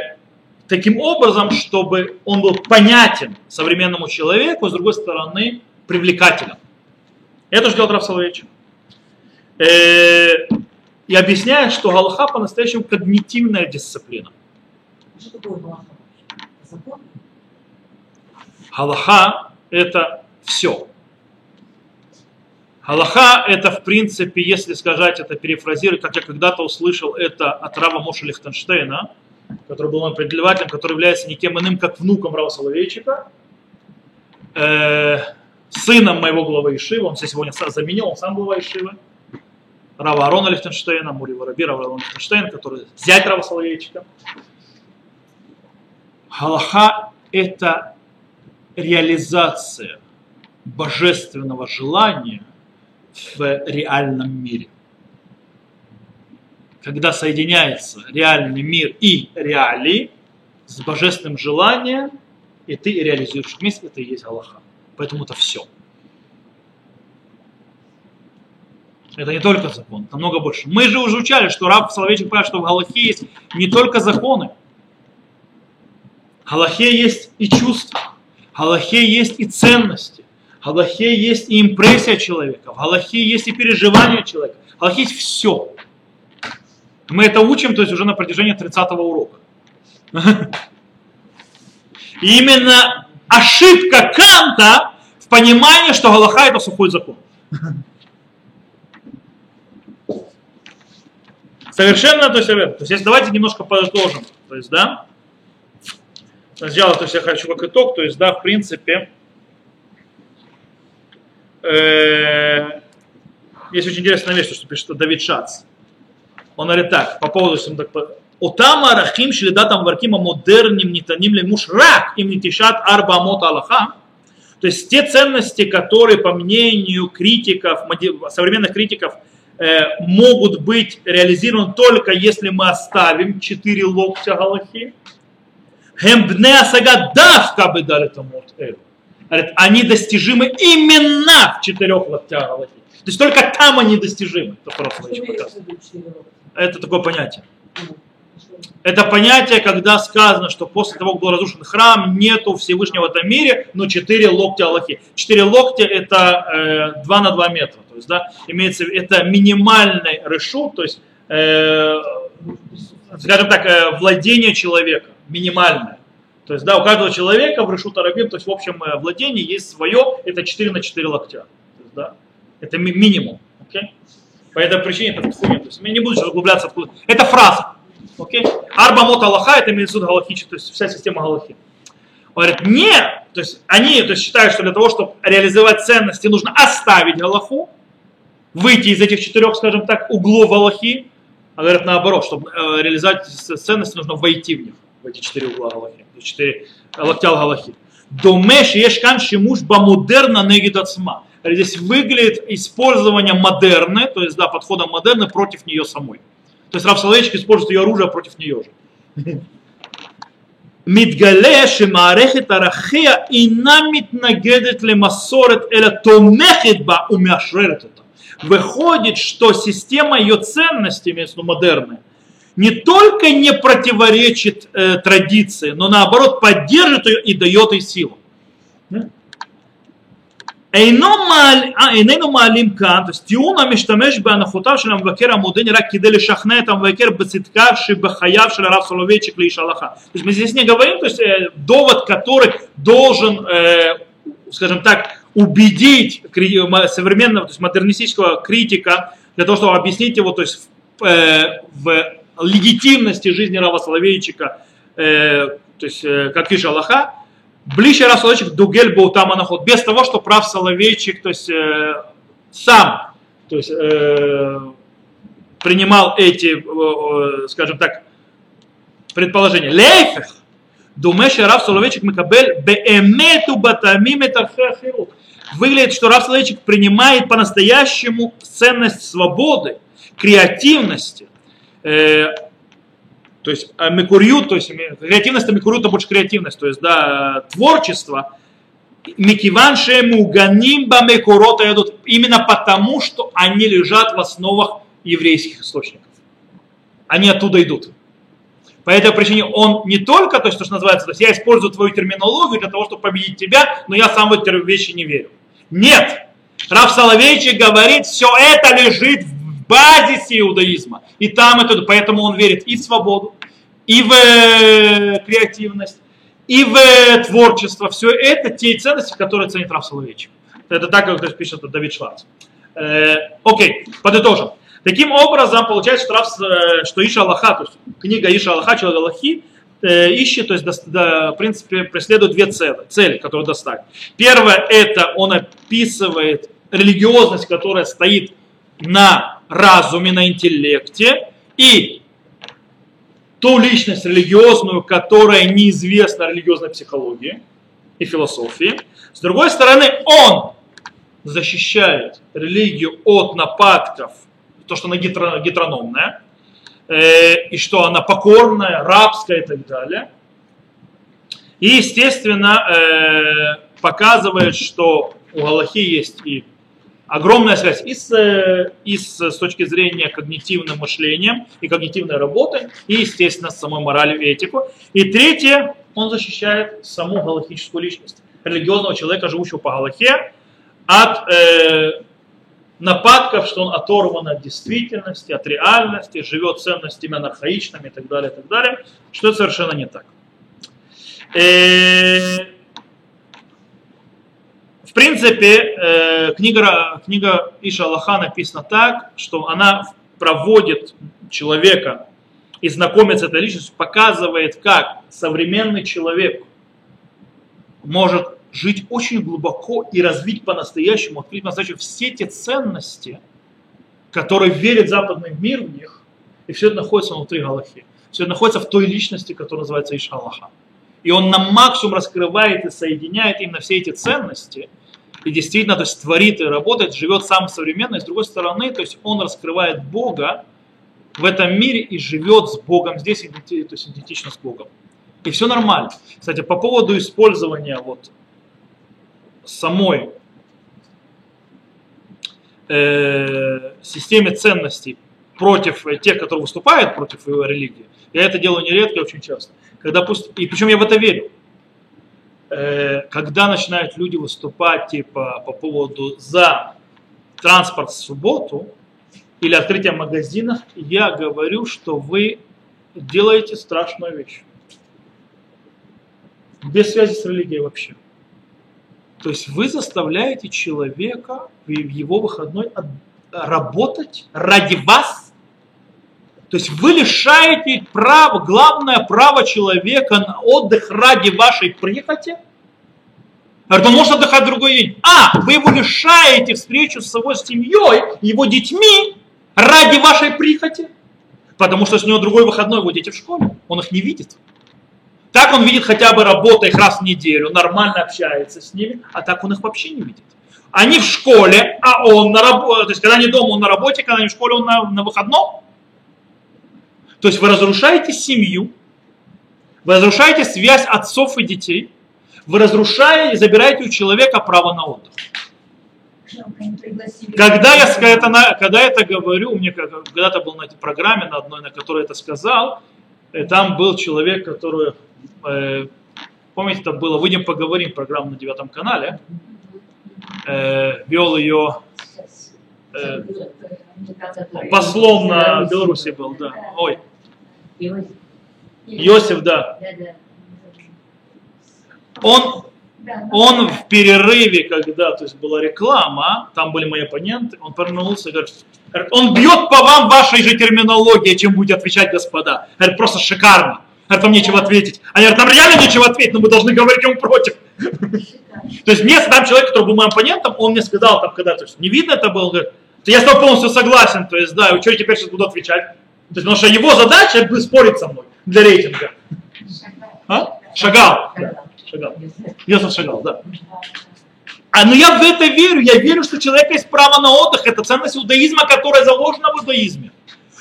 таким образом, чтобы он был понятен современному человеку, с другой стороны привлекателен. Это ждет Раф Соловейчик. Э, и объясняет, что Галаха по-настоящему когнитивная дисциплина. Что такое Галаха? Закон? Галаха – это все. Галаха – это, в принципе, если сказать это, перефразировать, как я когда-то услышал это от Рава Моша Лихтенштейна, который был определителем, который является никем иным, как внуком Рава Соловейчика, э, сыном моего главы Ишива, он себя сегодня заменил, он сам глава Ишивы, Рава Арона Лихтенштейна, Мури Воробей, Рава Арона Лихтенштейн, который зять Рава Соловейчика. Галаха – это реализация божественного желания в реальном мире. Когда соединяется реальный мир и реалии с божественным желанием, и ты реализуешь вместе, это и есть Аллаха. Поэтому это все. Это не только закон, это много больше. Мы же уже учали, что раб Соловейчик понимает, что в Галахе есть не только законы. В Галахе есть и чувства. В Галахе есть и ценности. В Галахе есть и импрессия человека. В Галахе есть и переживания человека. В Галахе есть все. Мы это учим, то есть уже на протяжении 30-го урока. И именно ошибка Канта в понимании, что Галаха это сухой закон. Совершенно, то есть, э, то есть давайте немножко подытожим. То есть, да, сначала, то есть я хочу как итог, то есть, да, в принципе, э, есть очень интересная вещь, что пишет Давид Шац. Он говорит так, по поводу, что он так Отам арахим шилидатам варкима, модерним нитаним ли муж рак им нитишат арба амот аллаха. То есть те ценности, которые, по мнению критиков, современных критиков, могут быть реализованы только если мы оставим четыре локтя Галахи. Хембне асага давка бы дали тому Они достижимы именно в четырех локтях Галахи. То есть только там они достижимы. Это такое понятие. Это понятие, когда сказано, что после того, как был разрушен храм, нету Всевышнего в этом мире, но четыре локтя Аллахи. Четыре локтя это э, 2 на 2 метра. То есть, да, имеется, это минимальный решут, то есть, э, скажем так, э, владение человека, минимальное. То есть, да, у каждого человека в решут арабим, то есть, в общем, э, владение есть свое, это 4 на 4 локтя. То есть, да, это ми- минимум. Okay? По этой причине это. То есть, я не буду сейчас углубляться откуда. Это фраза. Окей? Арба мот Аллаха, это имеется в виду галахи, то есть вся система галахи. Он говорит, нет, то есть они то есть, считают, что для того, чтобы реализовать ценности, нужно оставить Галаху, выйти из этих четырех, скажем так, углов Галахи, а говорят наоборот, чтобы э, реализовать ценности, нужно войти в них, в эти четыре угла Галахи, четыре локтя Галахи. Домеш ешкан шимуш бамудерна негидацма. Здесь выглядит использование модерны, то есть да, подхода модерны против нее самой. То есть Рав Соловейчик использует ее оружие против нее же. מתגלה שמערכת ערכיה אינה מתנגדת למסורת, אלא תומכת בה ומאשררת אותה. Выходит, что система ее ценностей, имеется в виду модерная, не только не противоречит э, традиции, но наоборот поддержит ее и дает ей силу. Эйнейну маалим кан, то есть тиуна миштамеш беанахутав шеля мвакер амудын рак кидели шахне там мвакер бецитка шибахаяв шеля рав соловейчик лиш аллаха. То есть мы здесь не говорим, то есть э, довод, который должен, э, скажем так, убедить современного, то есть модернистического критика для того, чтобы объяснить его, то есть в, э, в легитимности жизни Рава Соловейчика, э, то есть э, как Иш Аллаха, Ближе Соловейчик дугель был там анаход, без того, что прав Соловейчик, то есть э, сам, то есть э, принимал эти, э, э, скажем так, предположения. Лейфех, думаешь, Рав Соловейчик Микабель беэмету батамим Выглядит, что Рав Соловейчик принимает по-настоящему ценность свободы, креативности, э, то есть а мекурью, то есть креативность, а мекурью это больше креативность, то есть да, творчество. Микиван шему ганимба мекурота идут именно потому, что они лежат в основах еврейских источников. Они оттуда идут. По этой причине он не только, то есть, то, что называется, то есть я использую твою терминологию для того, чтобы победить тебя, но я сам в эти вещи не верю. Нет. Рав Соловейчик говорит, все это лежит в базисе иудаизма. И там это, поэтому он верит и в свободу, и в э, креативность, и в э, творчество. Все это те ценности, которые ценит Раф Соловейчик. Это так, как пишет Давид Шварц. Э, окей, подытожим. Таким образом, получается, что, Раф, что Иша Аллаха, то есть книга Иша Аллаха, человек Аллахи, ищет, то есть, да, в принципе, преследует две цели, цели, которые достать. Первое, это он описывает религиозность, которая стоит на разуме, на интеллекте, и ту личность религиозную, которая неизвестна религиозной психологии и философии. С другой стороны, он защищает религию от нападков, то, что она гетрономная, э, и что она покорная, рабская и так далее. И, естественно, э, показывает, что у Галахи есть и огромная связь и с, и с, с точки зрения когнитивным мышлением и когнитивной работы, и, естественно, с самой моралью и этику. И третье, он защищает саму галактическую личность, религиозного человека, живущего по Галахе, от э, нападков, что он оторван от действительности, от реальности, живет ценностями анархаичными и так далее, и так далее, что это совершенно не так. Э, в принципе, э, книга, книга Иша Аллаха написана так, что она проводит человека и знакомится с этой личностью, показывает, как современный человек может жить очень глубоко и развить по-настоящему, открыть по-настоящему все те ценности, которые верит западный мир в них, и все это находится внутри Галахи. Все это находится в той личности, которая называется Иша Аллаха. И он на максимум раскрывает и соединяет именно все эти ценности, и действительно то есть, творит и работает, живет сам современно, и с другой стороны, то есть он раскрывает Бога в этом мире и живет с Богом здесь, то есть идентично с Богом. И все нормально. Кстати, по поводу использования вот самой э, системы ценностей против тех, которые выступают против его религии, я это делаю нередко и очень часто. Когда пусть, и причем я в это верю. Э, когда начинают люди выступать типа по поводу за транспорт в субботу или открытие магазинов, я говорю, что вы делаете страшную вещь. Без связи с религией вообще. То есть вы заставляете человека в его выходной работать ради вас. То есть вы лишаете права, главное право человека на отдых ради вашей прихоти. Говорит, он может отдыхать другой день. А, вы его лишаете встречу с его семьей, его детьми ради вашей прихоти. Потому что с него другой выходной, его дети в школе. Он их не видит. Так он видит хотя бы работа их раз в неделю, нормально общается с ними, а так он их вообще не видит. Они в школе, а он на работе, то есть когда они дома, он на работе, когда они в школе, он на, на выходном. То есть вы разрушаете семью, вы разрушаете связь отцов и детей, вы разрушаете и забираете у человека право на отдых. Когда я это, когда я это говорю, мне как- когда-то был на этой программе, на одной, на которой это сказал, э, там был человек, который, э, помните, это было «Выйдем поговорим» программа на девятом канале, э, вел ее э, послом на Беларуси был, да. Ой, Йосиф, да. Он, он в перерыве, когда то есть была реклама, там были мои оппоненты, он повернулся и говорит, он бьет по вам вашей же терминологии, чем будете отвечать, господа. Говорит, просто шикарно. Говорит, вам нечего ответить. Они говорят, нам реально нечего ответить, но мы должны говорить ему против. То есть мне там человек, который был моим оппонентом, он мне сказал там, когда, то есть не видно это было, говорит, «Да я с тобой полностью согласен, то есть да, и что я теперь сейчас буду отвечать? То есть, потому что его задача спорить со мной для рейтинга. А? Шагал. Шагал. Йосиф Шагал, да. А ну я в это верю, я верю, что у человека есть право на отдых, это ценность иудаизма, которая заложена в иудаизме.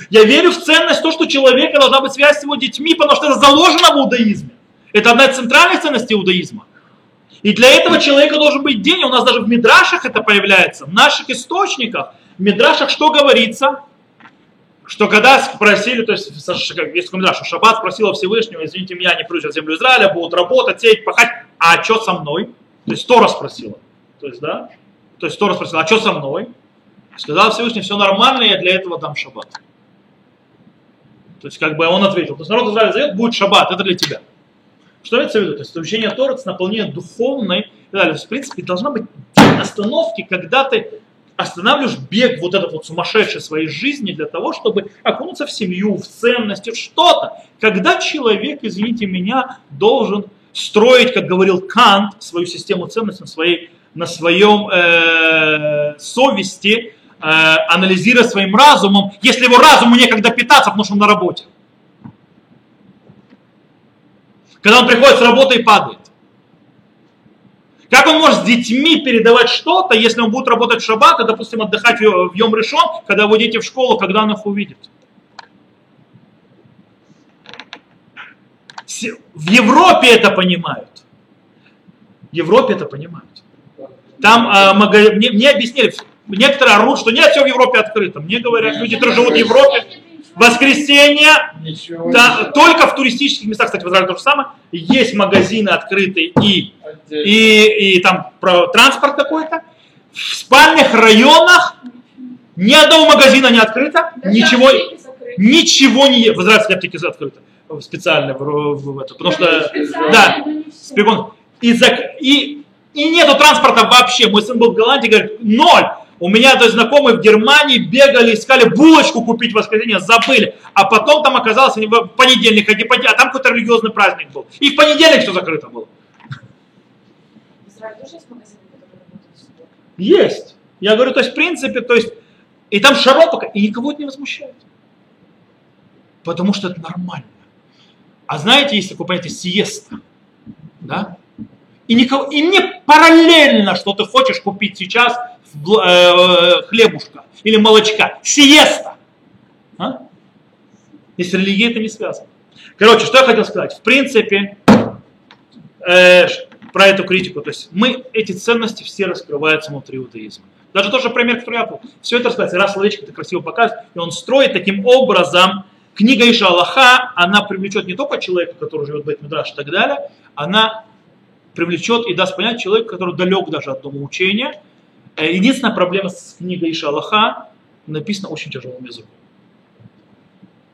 Я верю в ценность то, что у человека должна быть связь с его детьми, потому что это заложено в иудаизме. Это одна из центральных ценностей иудаизма. И для этого человека должен быть день, у нас даже в Мидрашах это появляется, в наших источниках. В Мидрашах что говорится? Что когда спросили, то есть как есть Мидраш, Шаббат спросила Всевышнего, извините меня, не придут землю Израиля, будут работать, сеять, пахать, а что со мной? То есть Тора спросила. То есть, да? То есть Тора спросила, а что со мной? Сказал Всевышний, все нормально, я для этого дам шаббат. То есть, как бы он ответил, то есть народ Израиля зовет, будет шаббат, это для тебя. Что имеется в виду? То есть учение Торы с наполнением духовной и. То есть, в принципе, должна быть остановки, когда ты останавливаешь бег вот этот вот сумасшедший своей жизни для того, чтобы окунуться в семью, в ценности, в что-то. Когда человек, извините меня, должен строить, как говорил Кант, свою систему ценностей на, своей, на своем э, совести, э, анализируя своим разумом, если его разуму некогда питаться, потому что он на работе. Когда он приходит с работы и падает. Как он может с детьми передавать что-то, если он будет работать в шаббат и, допустим, отдыхать в Йом Решон, когда его дети в школу, когда он их увидит? В Европе это понимают. В Европе это понимают. Там а, мне, мне объяснили, некоторые орут, что нет, все в Европе открыто. Мне говорят, люди, которые живут в Европе, воскресенье, Ничего да, не только в туристических местах, кстати, в Израиле то же самое, есть магазины открытые и отдельно. и, и там про транспорт какой-то. В спальных районах ни одного магазина не открыто, ничего, ничего не... В Израиле аптеки открыты специально в, в- в это, потому что да, спекун. И, и, и нету транспорта вообще. Мой сын был в Голландии, говорит, ноль. У меня то есть, знакомые в Германии бегали, искали булочку купить в воскресенье, забыли. А потом там оказалось, они в понедельник, а а там какой-то религиозный праздник был. И в понедельник все закрыто было. Есть. Я говорю, то есть в принципе, то есть, и там шаропока, и никого это не возмущает. Потому что это нормально. А знаете, есть такое понятие сиеста. Да? И, никого, и мне параллельно, что ты хочешь купить сейчас хлебушка или молочка. Сиеста. А? И с религией это не связано. Короче, что я хотел сказать. В принципе, э, про эту критику. То есть мы, эти ценности все раскрываются внутри иудаизма. Даже тот же пример, который я был. Все это рассказывается. Раз Соловейчик это красиво показывает, и он строит таким образом книга Иша Аллаха, она привлечет не только человека, который живет в Бет-Мидраш и так далее, она привлечет и даст понять человека, который далек даже от дома учения. Э, Единственная проблема с книгой Иша Аллаха, написана очень тяжелым языком.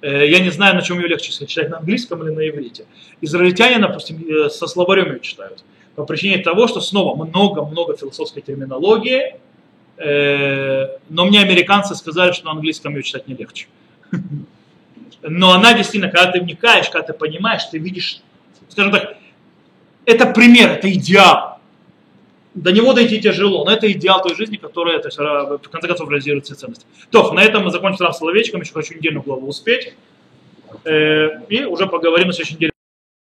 Э, Я не знаю, на чем ее легче читать, на английском или на иврите. Израильтяне, допустим, э, со словарем ее читают. По причине того, что снова много-много философской терминологии, но мне американцы сказали, что на английском ее читать не легче. Но она действительно, когда ты вникаешь, когда ты понимаешь, ты видишь, скажем так, это пример, это идеал. До него дойти тяжело, но это идеал той жизни, которая, то есть, в конце концов, реализирует все ценности. То, на этом мы закончим сразу словечком, еще хочу недельную главу успеть. Э, И уже поговорим на следующей неделе.